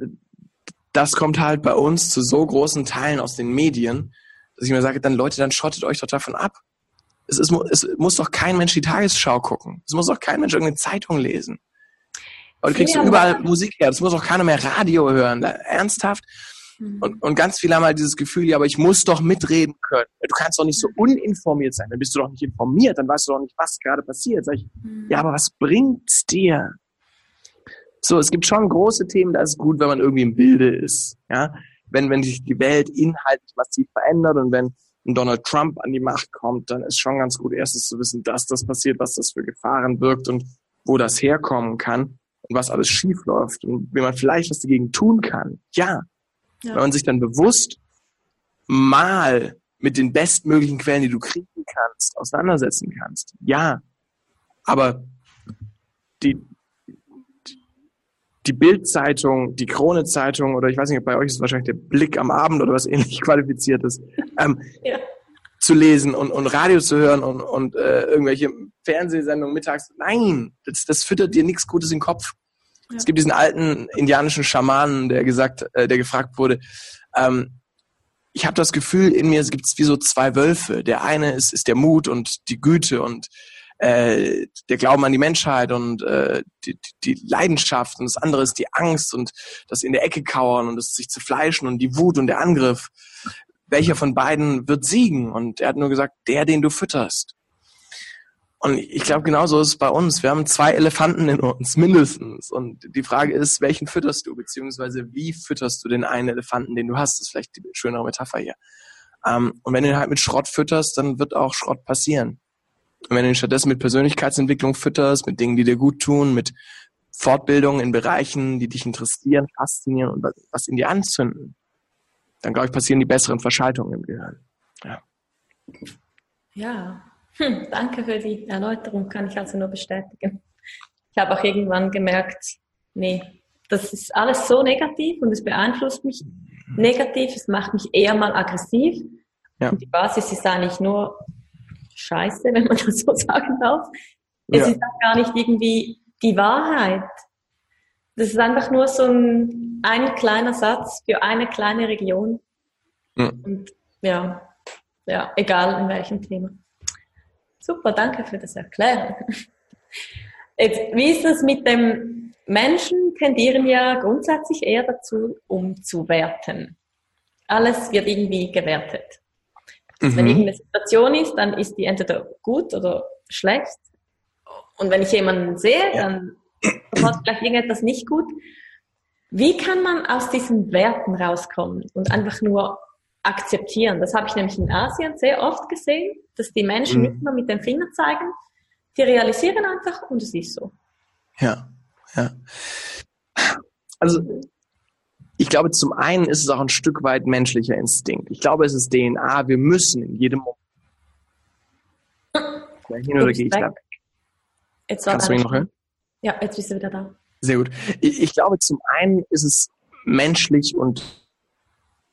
das kommt halt bei uns zu so großen Teilen aus den Medien, dass ich mir sage, dann Leute, dann schottet euch doch davon ab. Es, ist, es muss doch kein Mensch die Tagesschau gucken. Es muss doch kein Mensch irgendeine Zeitung lesen. Und du kriegst ja, überall Musik her. Das muss auch keiner mehr Radio hören. Ernsthaft? Mhm. Und, und ganz viele haben halt dieses Gefühl, ja, aber ich muss doch mitreden können. Du kannst doch nicht so uninformiert sein. Dann bist du doch nicht informiert. Dann weißt du doch nicht, was gerade passiert. Sag ich, mhm. ja, aber was bringt's dir? So, es gibt schon große Themen, da ist es gut, wenn man irgendwie im Bilde ist. Ja, wenn, wenn sich die Welt inhaltlich massiv verändert und wenn Donald Trump an die Macht kommt, dann ist schon ganz gut, erstens zu wissen, dass das passiert, was das für Gefahren birgt und wo das herkommen kann und was alles schief läuft und wie man vielleicht was dagegen tun kann. Ja, ja. Wenn man sich dann bewusst mal mit den bestmöglichen Quellen, die du kriegen kannst, auseinandersetzen kannst. Ja. Aber die, die Bildzeitung, die Krone-Zeitung oder ich weiß nicht, bei euch ist es wahrscheinlich der Blick am Abend oder was ähnlich qualifiziertes, ähm, ja. zu lesen und, und Radio zu hören und, und äh, irgendwelche Fernsehsendungen mittags. Nein, das, das füttert dir nichts Gutes in den Kopf. Es gibt diesen alten indianischen Schamanen, der gesagt, äh, der gefragt wurde, ähm, ich habe das Gefühl, in mir gibt es wie so zwei Wölfe. Der eine ist, ist der Mut und die Güte und äh, der Glauben an die Menschheit und äh, die, die Leidenschaft und das andere ist die Angst und das in der Ecke kauern und das sich zu fleischen und die Wut und der Angriff. Welcher von beiden wird siegen? Und er hat nur gesagt, der, den du fütterst. Und ich glaube, genauso ist es bei uns. Wir haben zwei Elefanten in uns, mindestens. Und die Frage ist, welchen fütterst du, beziehungsweise wie fütterst du den einen Elefanten, den du hast? Das ist vielleicht die schönere Metapher hier. Ähm, und wenn du ihn halt mit Schrott fütterst, dann wird auch Schrott passieren. Und wenn du ihn stattdessen mit Persönlichkeitsentwicklung fütterst, mit Dingen, die dir gut tun, mit Fortbildung in Bereichen, die dich interessieren, faszinieren und was in dir anzünden, dann glaube ich, passieren die besseren Verschaltungen im Gehirn. Ja. Ja, hm, danke für die Erläuterung, kann ich also nur bestätigen. Ich habe auch irgendwann gemerkt, nee, das ist alles so negativ und es beeinflusst mich negativ, es macht mich eher mal aggressiv. Ja. Und die Basis ist eigentlich nur Scheiße, wenn man das so sagen darf. Es ja. ist auch gar nicht irgendwie die Wahrheit. Das ist einfach nur so ein, ein kleiner Satz für eine kleine Region. Ja. Und ja, ja, egal in welchem Thema. Super, danke für das Erklären. Jetzt, wie ist es mit dem Menschen tendieren ja grundsätzlich eher dazu, umzuwerten. Alles wird irgendwie gewertet. Also mhm. Wenn irgendeine Situation ist, dann ist die entweder gut oder schlecht. Und wenn ich jemanden sehe, ja. dann hat vielleicht irgendetwas nicht gut. Wie kann man aus diesen Werten rauskommen und einfach nur akzeptieren? Das habe ich nämlich in Asien sehr oft gesehen, dass die Menschen mhm. nicht nur mit dem Finger zeigen, die realisieren einfach und es ist so. Ja, ja. Also ich glaube, zum einen ist es auch ein Stück weit menschlicher Instinkt. Ich glaube, es ist DNA. Wir müssen in jedem Moment. Hin oder gehe ich da weg? Jetzt Kannst du mich noch hören? Ja, jetzt bist du wieder da. Sehr gut. Ich, ich glaube, zum einen ist es menschlich und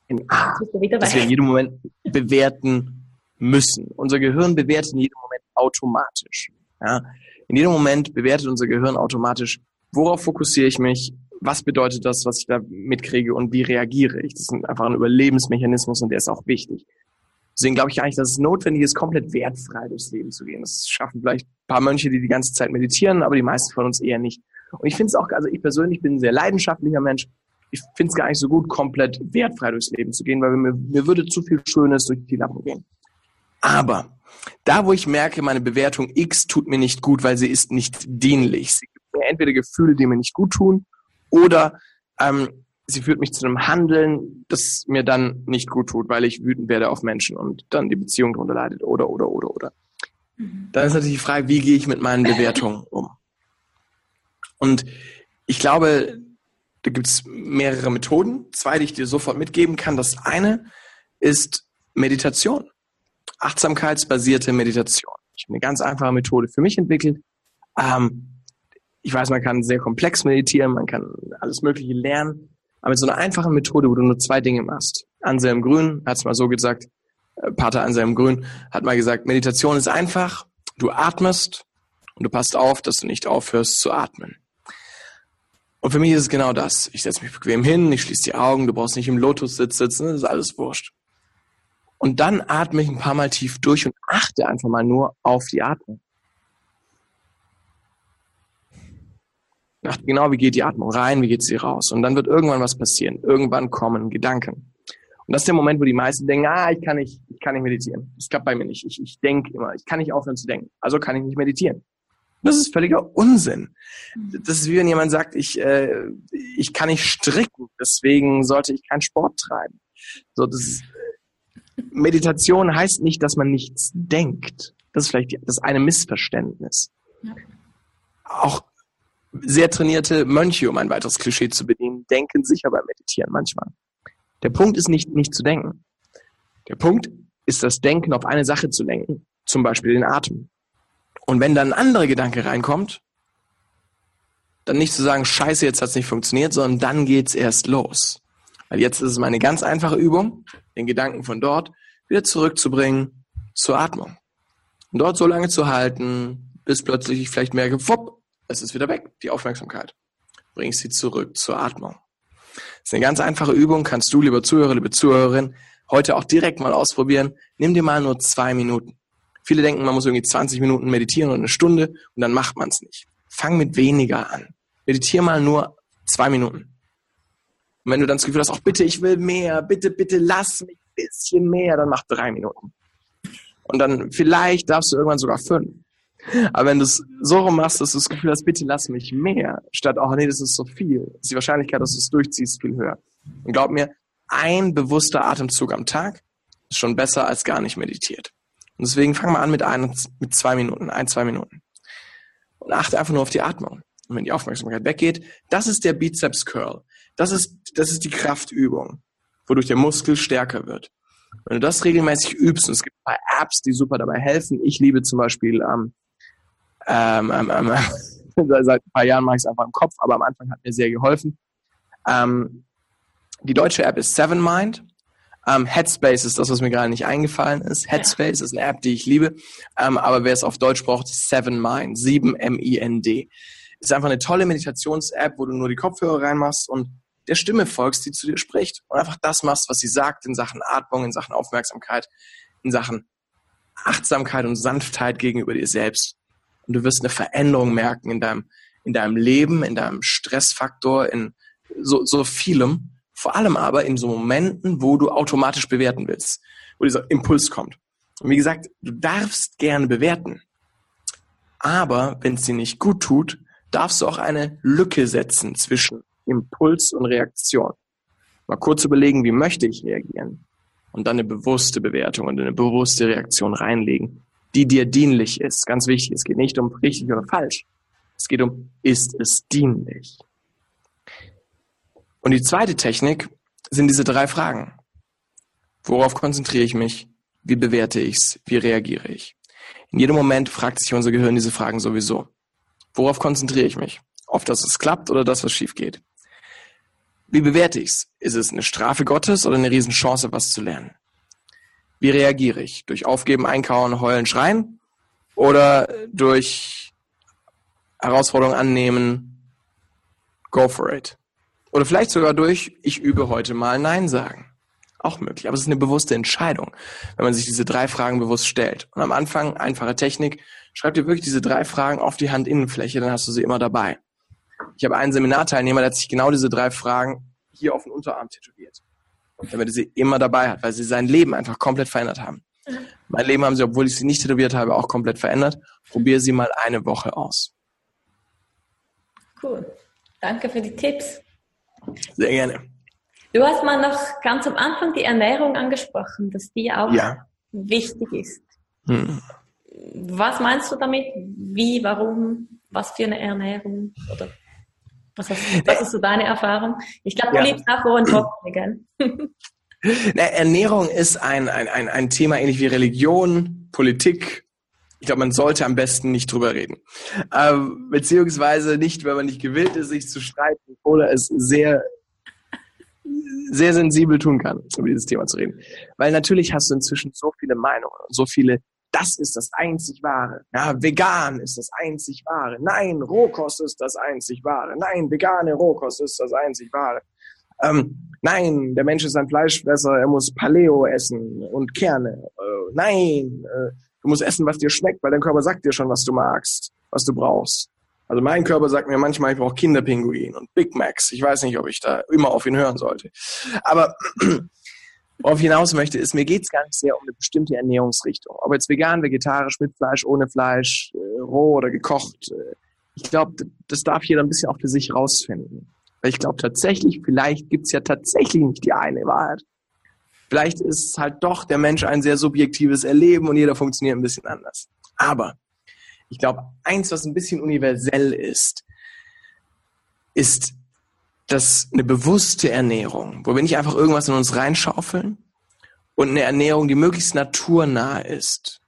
in A, dass wir in jedem Moment bewerten müssen. Unser Gehirn bewertet in jedem Moment automatisch. Ja? In jedem Moment bewertet unser Gehirn automatisch, worauf fokussiere ich mich, was bedeutet das, was ich da mitkriege und wie reagiere ich. Das ist einfach ein Überlebensmechanismus und der ist auch wichtig. Deswegen glaube ich eigentlich, dass es notwendig ist, komplett wertfrei durchs Leben zu gehen. Das schaffen vielleicht ein paar Mönche, die die ganze Zeit meditieren, aber die meisten von uns eher nicht. Und ich finde es auch, also ich persönlich bin ein sehr leidenschaftlicher Mensch. Ich finde es gar nicht so gut, komplett wertfrei durchs Leben zu gehen, weil mir, mir würde zu viel Schönes durch die Lappen gehen. Aber da, wo ich merke, meine Bewertung X tut mir nicht gut, weil sie ist nicht dienlich. Sie gibt mir entweder Gefühle, die mir nicht gut tun, oder ähm, sie führt mich zu einem Handeln, das mir dann nicht gut tut, weil ich wütend werde auf Menschen und dann die Beziehung darunter leidet oder, oder, oder, oder. Dann ist natürlich die Frage, wie gehe ich mit meinen Bewertungen um? Und ich glaube, da gibt es mehrere Methoden. Zwei, die ich dir sofort mitgeben kann. Das eine ist Meditation. Achtsamkeitsbasierte Meditation. Ich habe eine ganz einfache Methode für mich entwickelt. Ähm, ich weiß, man kann sehr komplex meditieren, man kann alles Mögliche lernen. Aber mit so einer einfachen Methode, wo du nur zwei Dinge machst. Anselm Grün hat es mal so gesagt, äh, Pater Anselm Grün hat mal gesagt, Meditation ist einfach, du atmest und du passt auf, dass du nicht aufhörst zu atmen. Und für mich ist es genau das. Ich setze mich bequem hin, ich schließe die Augen, du brauchst nicht im Lotus-Sitz sitzen, das ist alles wurscht. Und dann atme ich ein paar Mal tief durch und achte einfach mal nur auf die Atmung. Achte genau, wie geht die Atmung rein, wie geht sie raus. Und dann wird irgendwann was passieren. Irgendwann kommen Gedanken. Und das ist der Moment, wo die meisten denken, ah, ich kann nicht, ich kann nicht meditieren. Das klappt bei mir nicht. Ich, ich denke immer, ich kann nicht aufhören zu denken. Also kann ich nicht meditieren. Das ist völliger Unsinn. Das ist wie wenn jemand sagt, ich, äh, ich kann nicht stricken, deswegen sollte ich keinen Sport treiben. So, das ist, Meditation heißt nicht, dass man nichts denkt. Das ist vielleicht das eine Missverständnis. Ja. Auch sehr trainierte Mönche, um ein weiteres Klischee zu bedienen, denken sicher beim Meditieren manchmal. Der Punkt ist nicht, nicht zu denken. Der Punkt ist das Denken auf eine Sache zu lenken, zum Beispiel den Atem. Und wenn dann ein anderer Gedanke reinkommt, dann nicht zu sagen, scheiße, jetzt hat es nicht funktioniert, sondern dann geht's erst los. Weil jetzt ist es meine ganz einfache Übung, den Gedanken von dort wieder zurückzubringen zur Atmung. Und dort so lange zu halten, bis plötzlich ich vielleicht merke, wupp, es ist wieder weg, die Aufmerksamkeit. Bring sie zurück zur Atmung. Das ist eine ganz einfache Übung, kannst du, lieber Zuhörer, liebe Zuhörerin, heute auch direkt mal ausprobieren. Nimm dir mal nur zwei Minuten. Viele denken, man muss irgendwie 20 Minuten meditieren und eine Stunde und dann macht man es nicht. Fang mit weniger an. Meditiere mal nur zwei Minuten. Und wenn du dann das Gefühl hast, auch bitte, ich will mehr, bitte, bitte lass mich ein bisschen mehr, dann mach drei Minuten. Und dann vielleicht darfst du irgendwann sogar fünf. Aber wenn du es so rum machst, dass du das Gefühl hast, bitte lass mich mehr, statt, oh nee, das ist so viel, ist die Wahrscheinlichkeit, dass du es durchziehst, viel höher. Und glaub mir, ein bewusster Atemzug am Tag ist schon besser als gar nicht meditiert. Und deswegen fang mal an mit, ein, mit zwei Minuten, ein, zwei Minuten. Und achte einfach nur auf die Atmung. Und wenn die Aufmerksamkeit weggeht, das ist der Bizeps Curl. Das ist, das ist die Kraftübung, wodurch der Muskel stärker wird. Wenn du das regelmäßig übst, und es gibt ein paar Apps, die super dabei helfen. Ich liebe zum Beispiel ähm, ähm, ähm, ähm seit ein paar Jahren mache ich es einfach im Kopf, aber am Anfang hat mir sehr geholfen. Ähm, die deutsche App ist Seven Mind. Ähm, Headspace ist das, was mir gerade nicht eingefallen ist. Headspace ja. ist eine App, die ich liebe. Ähm, aber wer es auf Deutsch braucht, ist Seven Mind. 7 M-I-N-D. Ist einfach eine tolle Meditations-App, wo du nur die Kopfhörer reinmachst und der Stimme folgst, die zu dir spricht. Und einfach das machst, was sie sagt in Sachen Atmung, in Sachen Aufmerksamkeit, in Sachen Achtsamkeit und Sanftheit gegenüber dir selbst und du wirst eine Veränderung merken in deinem, in deinem Leben, in deinem Stressfaktor, in so, so vielem. Vor allem aber in so Momenten, wo du automatisch bewerten willst, wo dieser Impuls kommt. Und wie gesagt, du darfst gerne bewerten. Aber wenn es dir nicht gut tut, darfst du auch eine Lücke setzen zwischen Impuls und Reaktion. Mal kurz überlegen, wie möchte ich reagieren? Und dann eine bewusste Bewertung und eine bewusste Reaktion reinlegen, die dir dienlich ist. Ganz wichtig, es geht nicht um richtig oder falsch. Es geht um, ist es dienlich? Und die zweite Technik sind diese drei Fragen. Worauf konzentriere ich mich? Wie bewerte ich's? Wie reagiere ich? In jedem Moment fragt sich unser Gehirn diese Fragen sowieso. Worauf konzentriere ich mich? Auf das, was klappt oder das, was schief geht? Wie bewerte ich's? Ist es eine Strafe Gottes oder eine Riesenchance, was zu lernen? Wie reagiere ich? Durch Aufgeben, Einkauen, Heulen, Schreien? Oder durch Herausforderungen annehmen? Go for it. Oder vielleicht sogar durch, ich übe heute mal Nein sagen. Auch möglich. Aber es ist eine bewusste Entscheidung, wenn man sich diese drei Fragen bewusst stellt. Und am Anfang, einfache Technik, schreib dir wirklich diese drei Fragen auf die Handinnenfläche, dann hast du sie immer dabei. Ich habe einen Seminarteilnehmer, der hat sich genau diese drei Fragen hier auf den Unterarm tätowiert. Damit er sie immer dabei hat, weil sie sein Leben einfach komplett verändert haben. Mein Leben haben sie, obwohl ich sie nicht tätowiert habe, auch komplett verändert. Probiere sie mal eine Woche aus. Cool. Danke für die Tipps. Sehr gerne. Du hast mal noch ganz am Anfang die Ernährung angesprochen, dass die auch ja. wichtig ist. Hm. Was meinst du damit? Wie, warum, was für eine Ernährung? Oder was, hast, was ist so deine Erfahrung? Ich glaube, du ja. liebst auch Rohen Trockene, gell? Na, Ernährung ist ein, ein, ein, ein Thema ähnlich wie Religion, Politik. Ich glaube, man sollte am besten nicht drüber reden. Ähm, beziehungsweise nicht, wenn man nicht gewillt ist, sich zu streiten oder es sehr, sehr sensibel tun kann, über dieses Thema zu reden. Weil natürlich hast du inzwischen so viele Meinungen und so viele das ist das einzig wahre. Ja, vegan ist das einzig wahre. Nein, Rohkost ist das einzig wahre. Nein, vegane Rohkost ist das einzig wahre. Ähm, nein, der Mensch ist ein Fleischfresser, er muss Paleo essen und Kerne. Äh, nein, äh, du musst essen, was dir schmeckt, weil dein Körper sagt dir schon, was du magst, was du brauchst. Also mein Körper sagt mir manchmal, ich brauche Kinderpinguin und Big Macs. Ich weiß nicht, ob ich da immer auf ihn hören sollte. Aber Worauf ich hinaus möchte, ist, mir geht es gar nicht sehr um eine bestimmte Ernährungsrichtung. Ob jetzt vegan, vegetarisch, mit Fleisch, ohne Fleisch, äh, roh oder gekocht. Äh, ich glaube, das darf jeder ein bisschen auch für sich rausfinden. Weil ich glaube tatsächlich, vielleicht gibt's ja tatsächlich nicht die eine Wahrheit. Vielleicht ist halt doch der Mensch ein sehr subjektives Erleben und jeder funktioniert ein bisschen anders. Aber ich glaube, eins, was ein bisschen universell ist, ist dass eine bewusste Ernährung, wo wir nicht einfach irgendwas in uns reinschaufeln und eine Ernährung, die möglichst naturnah ist,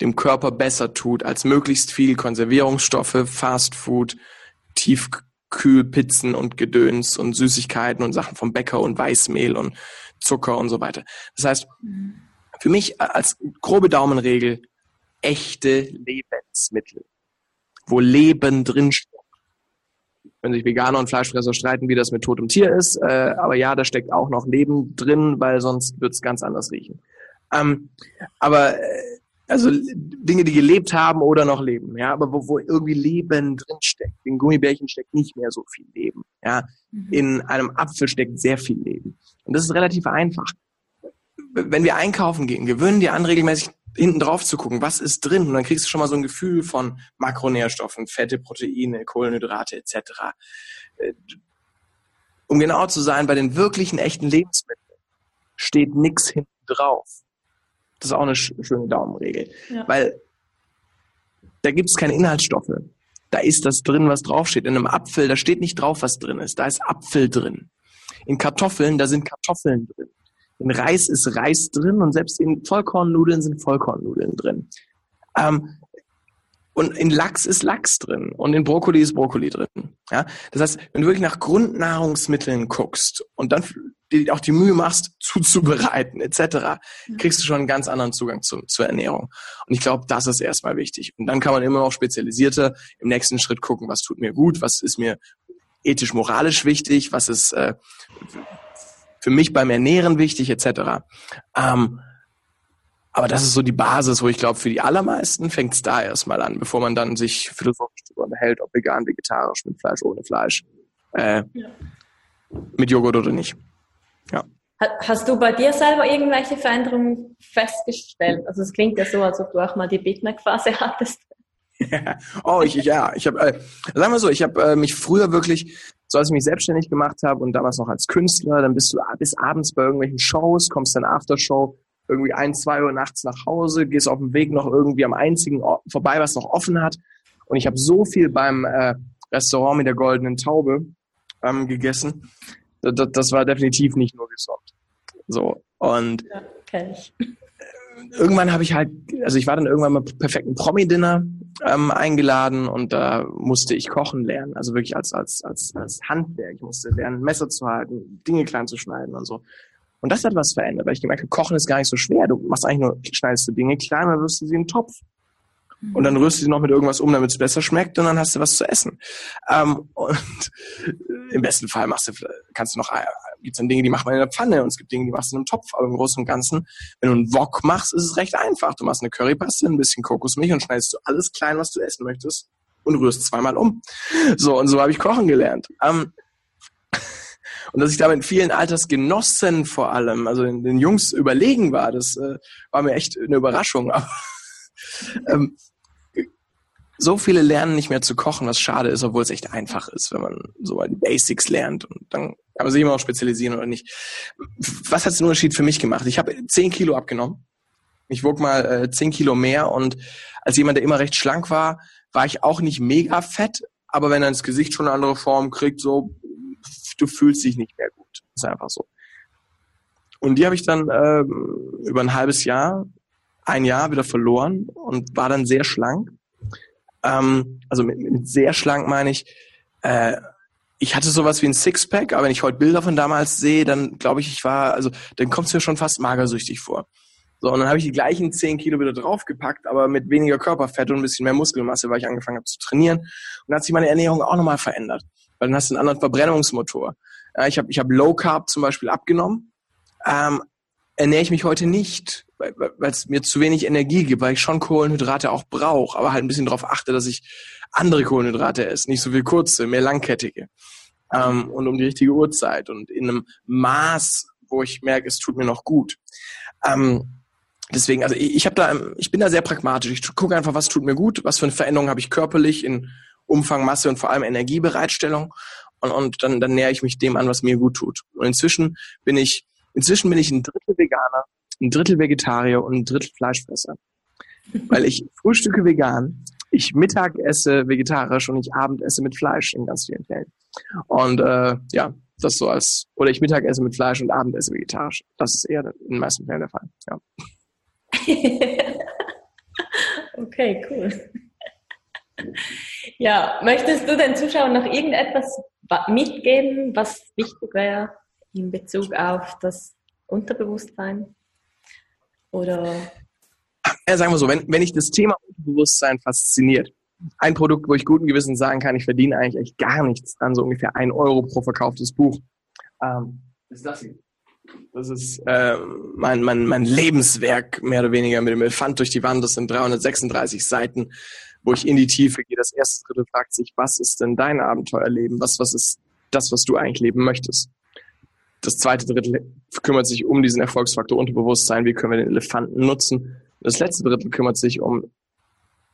dem Körper besser tut als möglichst viel Konservierungsstoffe, Fastfood, Tiefkühlpizzen und Gedöns und Süßigkeiten und Sachen vom Bäcker und Weißmehl und Zucker und so weiter. Das heißt, für mich als grobe Daumenregel echte Lebensmittel, wo Leben drinsteht wenn sich Veganer und Fleischfresser streiten, wie das mit totem Tier ist. Äh, aber ja, da steckt auch noch Leben drin, weil sonst wird es ganz anders riechen. Ähm, aber äh, also Dinge, die gelebt haben oder noch leben, ja, aber wo, wo irgendwie Leben drin steckt. In Gummibärchen steckt nicht mehr so viel Leben. Ja, mhm. In einem Apfel steckt sehr viel Leben. Und das ist relativ einfach. Wenn wir einkaufen gehen, gewöhnen die an regelmäßig hinten drauf zu gucken, was ist drin. Und dann kriegst du schon mal so ein Gefühl von Makronährstoffen, Fette, Proteine, Kohlenhydrate etc. Äh, um genau zu sein, bei den wirklichen echten Lebensmitteln steht nichts hinten drauf. Das ist auch eine schöne Daumenregel. Ja. Weil da gibt es keine Inhaltsstoffe. Da ist das drin, was draufsteht. In einem Apfel, da steht nicht drauf, was drin ist. Da ist Apfel drin. In Kartoffeln, da sind Kartoffeln drin. In Reis ist Reis drin und selbst in Vollkornnudeln sind Vollkornnudeln drin. Ähm, und in Lachs ist Lachs drin und in Brokkoli ist Brokkoli drin. Ja? Das heißt, wenn du wirklich nach Grundnahrungsmitteln guckst und dann dir auch die Mühe machst, zuzubereiten etc., kriegst du schon einen ganz anderen Zugang zu, zur Ernährung. Und ich glaube, das ist erstmal wichtig. Und dann kann man immer noch spezialisierter im nächsten Schritt gucken, was tut mir gut, was ist mir ethisch-moralisch wichtig, was ist äh, für mich beim Ernähren wichtig, etc. Ähm, aber das ist so die Basis, wo ich glaube, für die allermeisten fängt es da erstmal an, bevor man dann sich philosophisch darüber unterhält, ob vegan, vegetarisch, mit Fleisch, ohne Fleisch, äh, ja. mit Joghurt oder nicht. Ja. Hast du bei dir selber irgendwelche Veränderungen festgestellt? Also es klingt ja so, als ob du auch mal die Big Mac Phase hattest. oh, ich, ja, ich habe, äh, sagen wir so, ich habe äh, mich früher wirklich, so als ich mich selbstständig gemacht habe und damals noch als Künstler, dann bist du bis abends bei irgendwelchen Shows, kommst dann Aftershow irgendwie ein, zwei Uhr nachts nach Hause, gehst auf dem Weg noch irgendwie am einzigen Ort vorbei, was noch offen hat. Und ich habe so viel beim äh, Restaurant mit der goldenen Taube ähm, gegessen. Das, das war definitiv nicht nur gesund. So. Und ja, kenn ich. irgendwann habe ich halt, also ich war dann irgendwann mal perfekten Promi-Dinner ähm, eingeladen und da musste ich kochen lernen. Also wirklich als, als, als, als Handwerk. Ich musste lernen, Messer zu halten, Dinge klein zu schneiden und so. Und das hat was verändert, weil ich gemerkt habe, Kochen ist gar nicht so schwer. Du machst eigentlich nur, schneidest du Dinge klein, dann wirst du sie in den Topf. Und dann rührst du sie noch mit irgendwas um, damit es besser schmeckt und dann hast du was zu essen. Ähm, und im besten Fall machst du, kannst du noch, äh, gibt es dann Dinge, die macht man in der Pfanne und es gibt Dinge, die machst du in einem Topf. Aber im Großen und Ganzen, wenn du einen Wok machst, ist es recht einfach. Du machst eine Currypaste, ein bisschen Kokosmilch und schneidest du alles klein, was du essen möchtest und rührst zweimal um. So, und so habe ich kochen gelernt. Ähm, und dass ich da mit vielen Altersgenossen vor allem, also den, den Jungs überlegen war, das äh, war mir echt eine Überraschung. Aber, ähm, so viele lernen nicht mehr zu kochen, was schade ist, obwohl es echt einfach ist, wenn man so mal die Basics lernt und dann kann man sich immer auch spezialisieren oder nicht. Was hat den Unterschied für mich gemacht? Ich habe zehn Kilo abgenommen. Ich wog mal äh, zehn Kilo mehr und als jemand, der immer recht schlank war, war ich auch nicht mega fett, aber wenn er ins Gesicht schon eine andere Form kriegt, so du fühlst dich nicht mehr gut. Ist einfach so. Und die habe ich dann äh, über ein halbes Jahr, ein Jahr wieder verloren und war dann sehr schlank. Ähm, also mit, mit sehr schlank meine ich, äh, ich hatte sowas wie ein Sixpack, aber wenn ich heute Bilder von damals sehe, dann glaube ich, ich war, also dann kommt es mir schon fast magersüchtig vor. So, und dann habe ich die gleichen 10 Kilo wieder draufgepackt, aber mit weniger Körperfett und ein bisschen mehr Muskelmasse, weil ich angefangen habe zu trainieren. Und dann hat sich meine Ernährung auch nochmal verändert weil dann hast du einen anderen Verbrennungsmotor. Ja, ich habe ich hab Low Carb zum Beispiel abgenommen, ähm, ernähre ich mich heute nicht, weil es mir zu wenig Energie gibt, weil ich schon Kohlenhydrate auch brauche, aber halt ein bisschen darauf achte, dass ich andere Kohlenhydrate esse, nicht so viel kurze, mehr langkettige ähm, und um die richtige Uhrzeit und in einem Maß, wo ich merke, es tut mir noch gut. Ähm, deswegen, also ich, ich habe da, ich bin da sehr pragmatisch. Ich gucke einfach, was tut mir gut, was für eine Veränderung habe ich körperlich in Umfang, Masse und vor allem Energiebereitstellung. Und, und dann, dann nähere ich mich dem an, was mir gut tut. Und inzwischen bin ich, inzwischen bin ich ein Drittel Veganer, ein Drittel Vegetarier und ein Drittel Fleischfresser. Weil ich frühstücke vegan, ich Mittag esse vegetarisch und ich Abend esse mit Fleisch in ganz vielen Fällen. Und äh, ja, das so als, oder ich Mittag esse mit Fleisch und Abend esse vegetarisch. Das ist eher in den meisten Fällen der Fall. Ja. okay, cool. Ja, möchtest du den Zuschauern noch irgendetwas mitgeben, was wichtig wäre in Bezug auf das Unterbewusstsein? Oder? Ja, sagen wir so, wenn, wenn ich das Thema Unterbewusstsein fasziniert, ein Produkt, wo ich guten Gewissen sagen kann, ich verdiene eigentlich echt gar nichts an so ungefähr ein Euro pro verkauftes Buch, ähm, ist das hier. Das ist äh, mein, mein, mein Lebenswerk, mehr oder weniger, mit dem Elefant durch die Wand. Das sind 336 Seiten wo ich in die Tiefe gehe. Das erste Drittel fragt sich, was ist denn dein Abenteuerleben? Was, was ist das, was du eigentlich leben möchtest? Das zweite Drittel kümmert sich um diesen Erfolgsfaktor Unterbewusstsein. Wie können wir den Elefanten nutzen? Das letzte Drittel kümmert sich um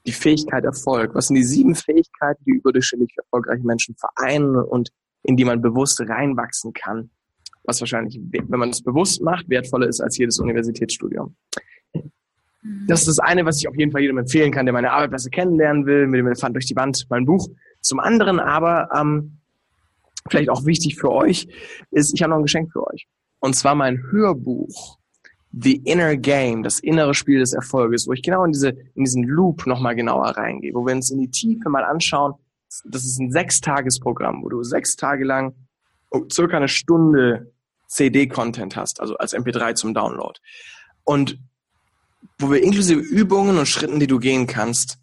die Fähigkeit Erfolg. Was sind die sieben Fähigkeiten, die überdurchschnittlich erfolgreiche Menschen vereinen und in die man bewusst reinwachsen kann? Was wahrscheinlich, wenn man es bewusst macht, wertvoller ist als jedes Universitätsstudium. Das ist das eine, was ich auf jeden Fall jedem empfehlen kann, der meine Arbeit besser kennenlernen will, mit dem Elefant durch die Wand, mein Buch. Zum anderen aber, ähm, vielleicht auch wichtig für euch, ist, ich habe noch ein Geschenk für euch. Und zwar mein Hörbuch, The Inner Game, das innere Spiel des Erfolges, wo ich genau in, diese, in diesen Loop nochmal genauer reingehe, wo wir uns in die Tiefe mal anschauen. Das ist ein Sechstagesprogramm, wo du sechs Tage lang circa eine Stunde CD-Content hast, also als MP3 zum Download. Und wo wir inklusive Übungen und Schritten, die du gehen kannst,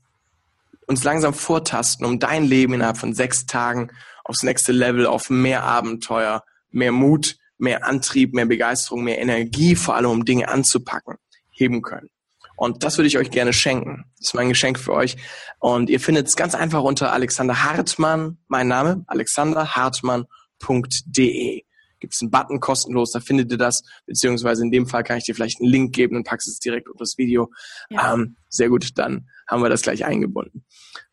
uns langsam vortasten, um dein Leben innerhalb von sechs Tagen aufs nächste Level, auf mehr Abenteuer, mehr Mut, mehr Antrieb, mehr Begeisterung, mehr Energie, vor allem um Dinge anzupacken, heben können. Und das würde ich euch gerne schenken. Das ist mein Geschenk für euch. Und ihr findet es ganz einfach unter Alexander Hartmann, mein Name, alexanderhartmann.de. gibt es einen Button kostenlos, da findet ihr das, beziehungsweise in dem Fall kann ich dir vielleicht einen Link geben und packst es direkt unter das Video. Ja. Ähm, sehr gut, dann haben wir das gleich eingebunden.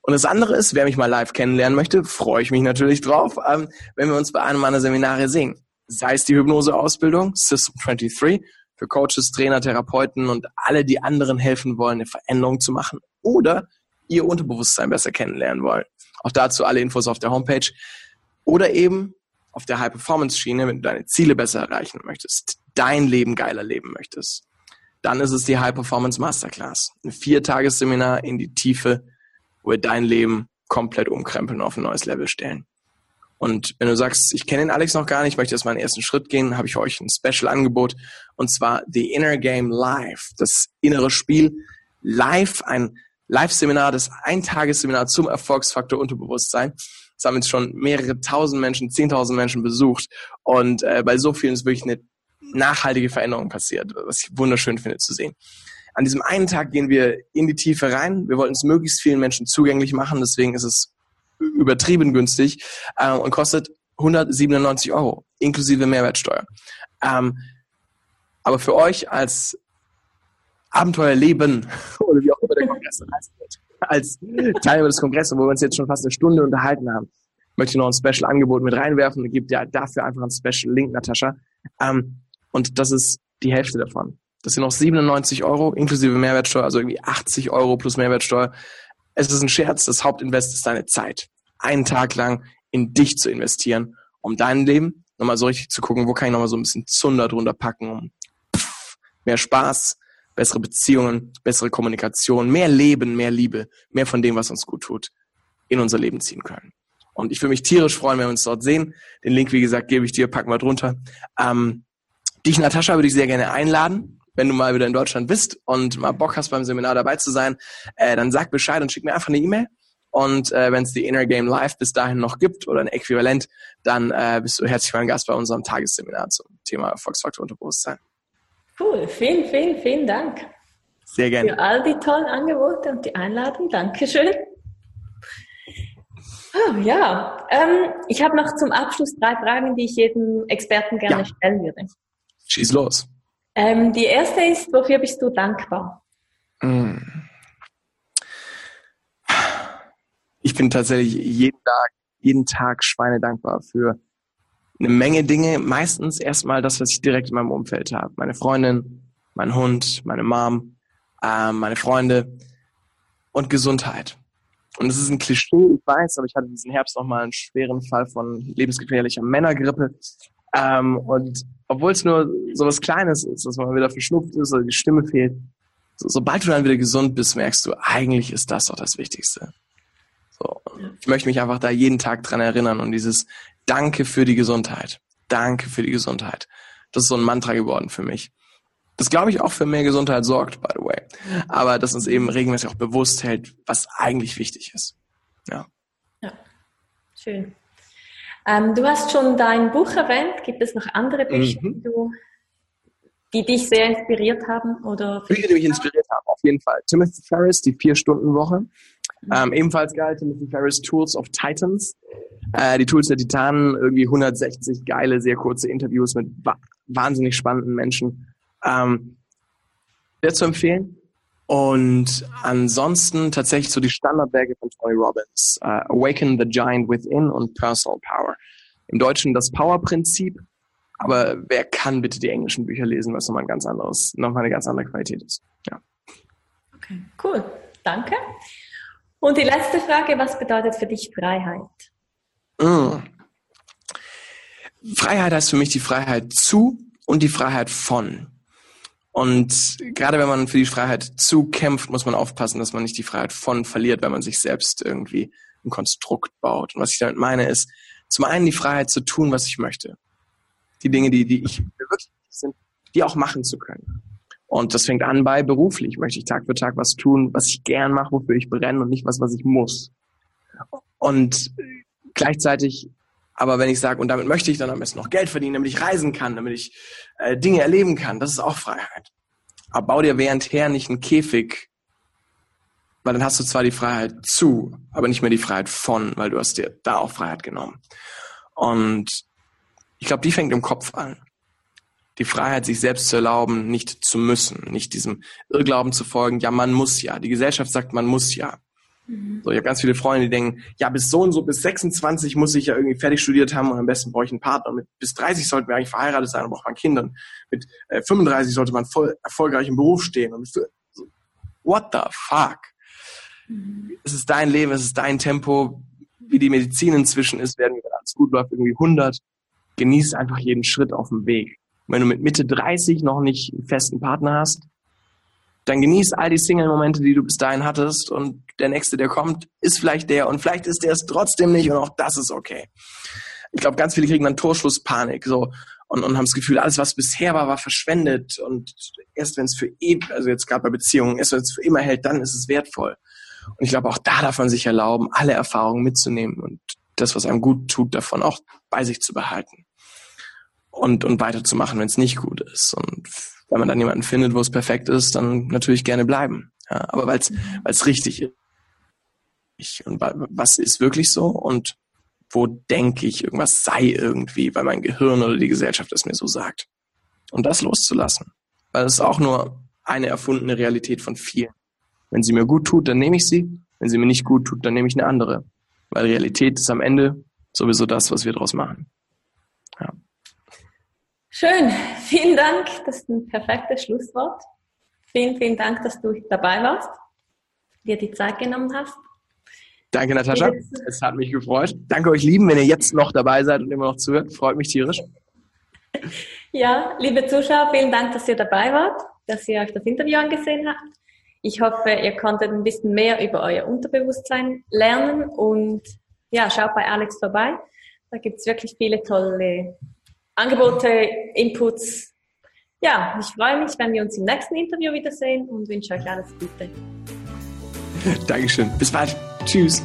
Und das andere ist, wer mich mal live kennenlernen möchte, freue ich mich natürlich drauf, ähm, wenn wir uns bei einem meiner Seminare sehen. Sei es die Hypnose-Ausbildung, System 23, für Coaches, Trainer, Therapeuten und alle, die anderen helfen wollen, eine Veränderung zu machen oder ihr Unterbewusstsein besser kennenlernen wollen. Auch dazu alle Infos auf der Homepage. Oder eben auf der High-Performance-Schiene, wenn du deine Ziele besser erreichen möchtest, dein Leben geiler leben möchtest. Dann ist es die High-Performance Masterclass. Ein Viertagesseminar in die Tiefe, wo wir dein Leben komplett umkrempeln und auf ein neues Level stellen. Und wenn du sagst, ich kenne den Alex noch gar nicht, möchte erst mal einen ersten Schritt gehen, habe ich euch ein Special-Angebot und zwar The Inner Game Live, das innere Spiel live, ein Live-Seminar, das Eintagesseminar zum Erfolgsfaktor Unterbewusstsein. Das haben jetzt schon mehrere tausend Menschen, zehntausend Menschen besucht und äh, bei so vielen ist wirklich eine nachhaltige Veränderung passiert, was ich wunderschön finde zu sehen. An diesem einen Tag gehen wir in die Tiefe rein. Wir wollten es möglichst vielen Menschen zugänglich machen, deswegen ist es übertrieben günstig äh, und kostet 197 Euro inklusive Mehrwertsteuer. Ähm, aber für euch als Abenteuerleben oder wie auch immer der Kongress heißt, als Teilnehmer des Kongresses, wo wir uns jetzt schon fast eine Stunde unterhalten haben, möchte ich noch ein Special-Angebot mit reinwerfen und gibt ja dafür einfach einen Special-Link, Natascha. Ähm, und das ist die Hälfte davon. Das sind noch 97 Euro inklusive Mehrwertsteuer, also irgendwie 80 Euro plus Mehrwertsteuer. Es ist ein Scherz, das Hauptinvest ist deine Zeit. Einen Tag lang in dich zu investieren, um dein Leben nochmal so richtig zu gucken, wo kann ich nochmal so ein bisschen Zunder drunter packen, um pff, mehr Spaß, bessere Beziehungen, bessere Kommunikation, mehr Leben, mehr Liebe, mehr von dem, was uns gut tut, in unser Leben ziehen können. Und ich würde mich tierisch freuen, wenn wir uns dort sehen. Den Link, wie gesagt, gebe ich dir, packen wir drunter. Ähm, dich, Natascha, würde ich sehr gerne einladen wenn du mal wieder in Deutschland bist und mal Bock hast, beim Seminar dabei zu sein, äh, dann sag Bescheid und schick mir einfach eine E-Mail. Und äh, wenn es die Inner Game Live bis dahin noch gibt oder ein Äquivalent, dann äh, bist du herzlich mein Gast bei unserem Tagesseminar zum Thema Erfolgsfaktor Unterbewusstsein. Cool, vielen, vielen, vielen Dank. Sehr gerne. Für all die tollen Angebote und die Einladung. Dankeschön. Oh, ja, ähm, ich habe noch zum Abschluss drei Fragen, die ich jedem Experten gerne ja. stellen würde. Schieß los. Ähm, die erste ist, wofür bist du dankbar? Mm. Ich bin tatsächlich jeden Tag, jeden Tag Schweine dankbar für eine Menge Dinge. Meistens erstmal das, was ich direkt in meinem Umfeld habe. Meine Freundin, mein Hund, meine Mom, äh, meine Freunde und Gesundheit. Und es ist ein Klischee, ich weiß, aber ich hatte diesen Herbst nochmal einen schweren Fall von lebensgefährlicher Männergrippe. Ähm, und obwohl es nur so was Kleines ist, dass man wieder verschnupft ist oder die Stimme fehlt, so, sobald du dann wieder gesund bist, merkst du, eigentlich ist das doch das Wichtigste. So. Ich möchte mich einfach da jeden Tag dran erinnern und dieses Danke für die Gesundheit. Danke für die Gesundheit. Das ist so ein Mantra geworden für mich. Das glaube ich auch für mehr Gesundheit sorgt, by the way. Aber dass uns eben regelmäßig auch bewusst hält, was eigentlich wichtig ist. Ja. Ja. Schön. Ähm, du hast schon dein Buch erwähnt. Gibt es noch andere Bücher, mhm. die, du, die dich sehr inspiriert haben? Oder Bücher, die mich inspiriert haben, auf jeden Fall. Timothy Ferris, die Vier-Stunden-Woche. Mhm. Ähm, ebenfalls geil, Timothy Ferris, Tools of Titans. Äh, die Tools der Titanen, irgendwie 160 geile, sehr kurze Interviews mit wa wahnsinnig spannenden Menschen. Ähm, sehr zu empfehlen. Und ansonsten tatsächlich so die Standardwerke von Tony Robbins. Uh, Awaken the Giant Within und Personal Power. Im Deutschen das Power-Prinzip. Aber wer kann bitte die englischen Bücher lesen, was nochmal ein ganz anderes, nochmal eine ganz andere Qualität ist. Ja. Okay, cool. Danke. Und die letzte Frage, was bedeutet für dich Freiheit? Mm. Freiheit heißt für mich die Freiheit zu und die Freiheit von. Und gerade wenn man für die Freiheit zukämpft, muss man aufpassen, dass man nicht die Freiheit von verliert, wenn man sich selbst irgendwie ein Konstrukt baut. Und was ich damit meine, ist zum einen die Freiheit zu tun, was ich möchte. Die Dinge, die, die ich wirklich sind, die auch machen zu können. Und das fängt an bei beruflich. Möchte ich Tag für Tag was tun, was ich gern mache, wofür ich brenne und nicht was, was ich muss. Und gleichzeitig aber wenn ich sage, und damit möchte ich dann am besten noch Geld verdienen, damit ich reisen kann, damit ich äh, Dinge erleben kann, das ist auch Freiheit. Aber bau dir währendher nicht einen Käfig, weil dann hast du zwar die Freiheit zu, aber nicht mehr die Freiheit von, weil du hast dir da auch Freiheit genommen. Und ich glaube, die fängt im Kopf an. Die Freiheit, sich selbst zu erlauben, nicht zu müssen, nicht diesem Irrglauben zu folgen, ja, man muss ja. Die Gesellschaft sagt, man muss ja. Mhm. So, ich habe ganz viele Freunde, die denken, ja, bis so und so, bis 26 muss ich ja irgendwie fertig studiert haben und am besten brauche ich einen Partner. Mit, bis 30 sollten wir eigentlich verheiratet sein und braucht man Kinder. Und mit äh, 35 sollte man voll erfolgreich im Beruf stehen. Und so, what the fuck? Mhm. Es ist dein Leben, es ist dein Tempo. Wie die Medizin inzwischen ist, werden wir, wenn alles gut läuft, irgendwie 100. Genieß einfach jeden Schritt auf dem Weg. wenn du mit Mitte 30 noch nicht einen festen Partner hast, dann genieß all die Single-Momente, die du bis dahin hattest und der nächste, der kommt, ist vielleicht der und vielleicht ist der es trotzdem nicht und auch das ist okay. Ich glaube, ganz viele kriegen dann Torschlusspanik so und, und haben das Gefühl, alles, was bisher war, war verschwendet und erst wenn es für eben, also jetzt gerade bei Beziehungen, erst wenn es für immer hält, dann ist es wertvoll. Und ich glaube, auch da darf man sich erlauben, alle Erfahrungen mitzunehmen und das, was einem gut tut, davon auch bei sich zu behalten und, und weiterzumachen, wenn es nicht gut ist. Und wenn man dann jemanden findet, wo es perfekt ist, dann natürlich gerne bleiben. Ja, aber weil es mhm. richtig ist. Und was ist wirklich so und wo denke ich, irgendwas sei irgendwie, weil mein Gehirn oder die Gesellschaft es mir so sagt. Und das loszulassen. Weil es ist auch nur eine erfundene Realität von vielen. Wenn sie mir gut tut, dann nehme ich sie. Wenn sie mir nicht gut tut, dann nehme ich eine andere. Weil Realität ist am Ende sowieso das, was wir daraus machen. Ja. Schön, vielen Dank. Das ist ein perfektes Schlusswort. Vielen, vielen Dank, dass du dabei warst, dir die Zeit genommen hast. Danke, Natascha. Es hat mich gefreut. Danke euch Lieben, wenn ihr jetzt noch dabei seid und immer noch zuhört. Freut mich tierisch. Ja, liebe Zuschauer, vielen Dank, dass ihr dabei wart, dass ihr euch das Interview angesehen habt. Ich hoffe, ihr konntet ein bisschen mehr über euer Unterbewusstsein lernen und ja, schaut bei Alex vorbei. Da gibt's wirklich viele tolle Angebote, Inputs. Ja, ich freue mich, wenn wir uns im nächsten Interview wiedersehen und wünsche euch alles Gute. Dankeschön. Bis bald. Tschüss.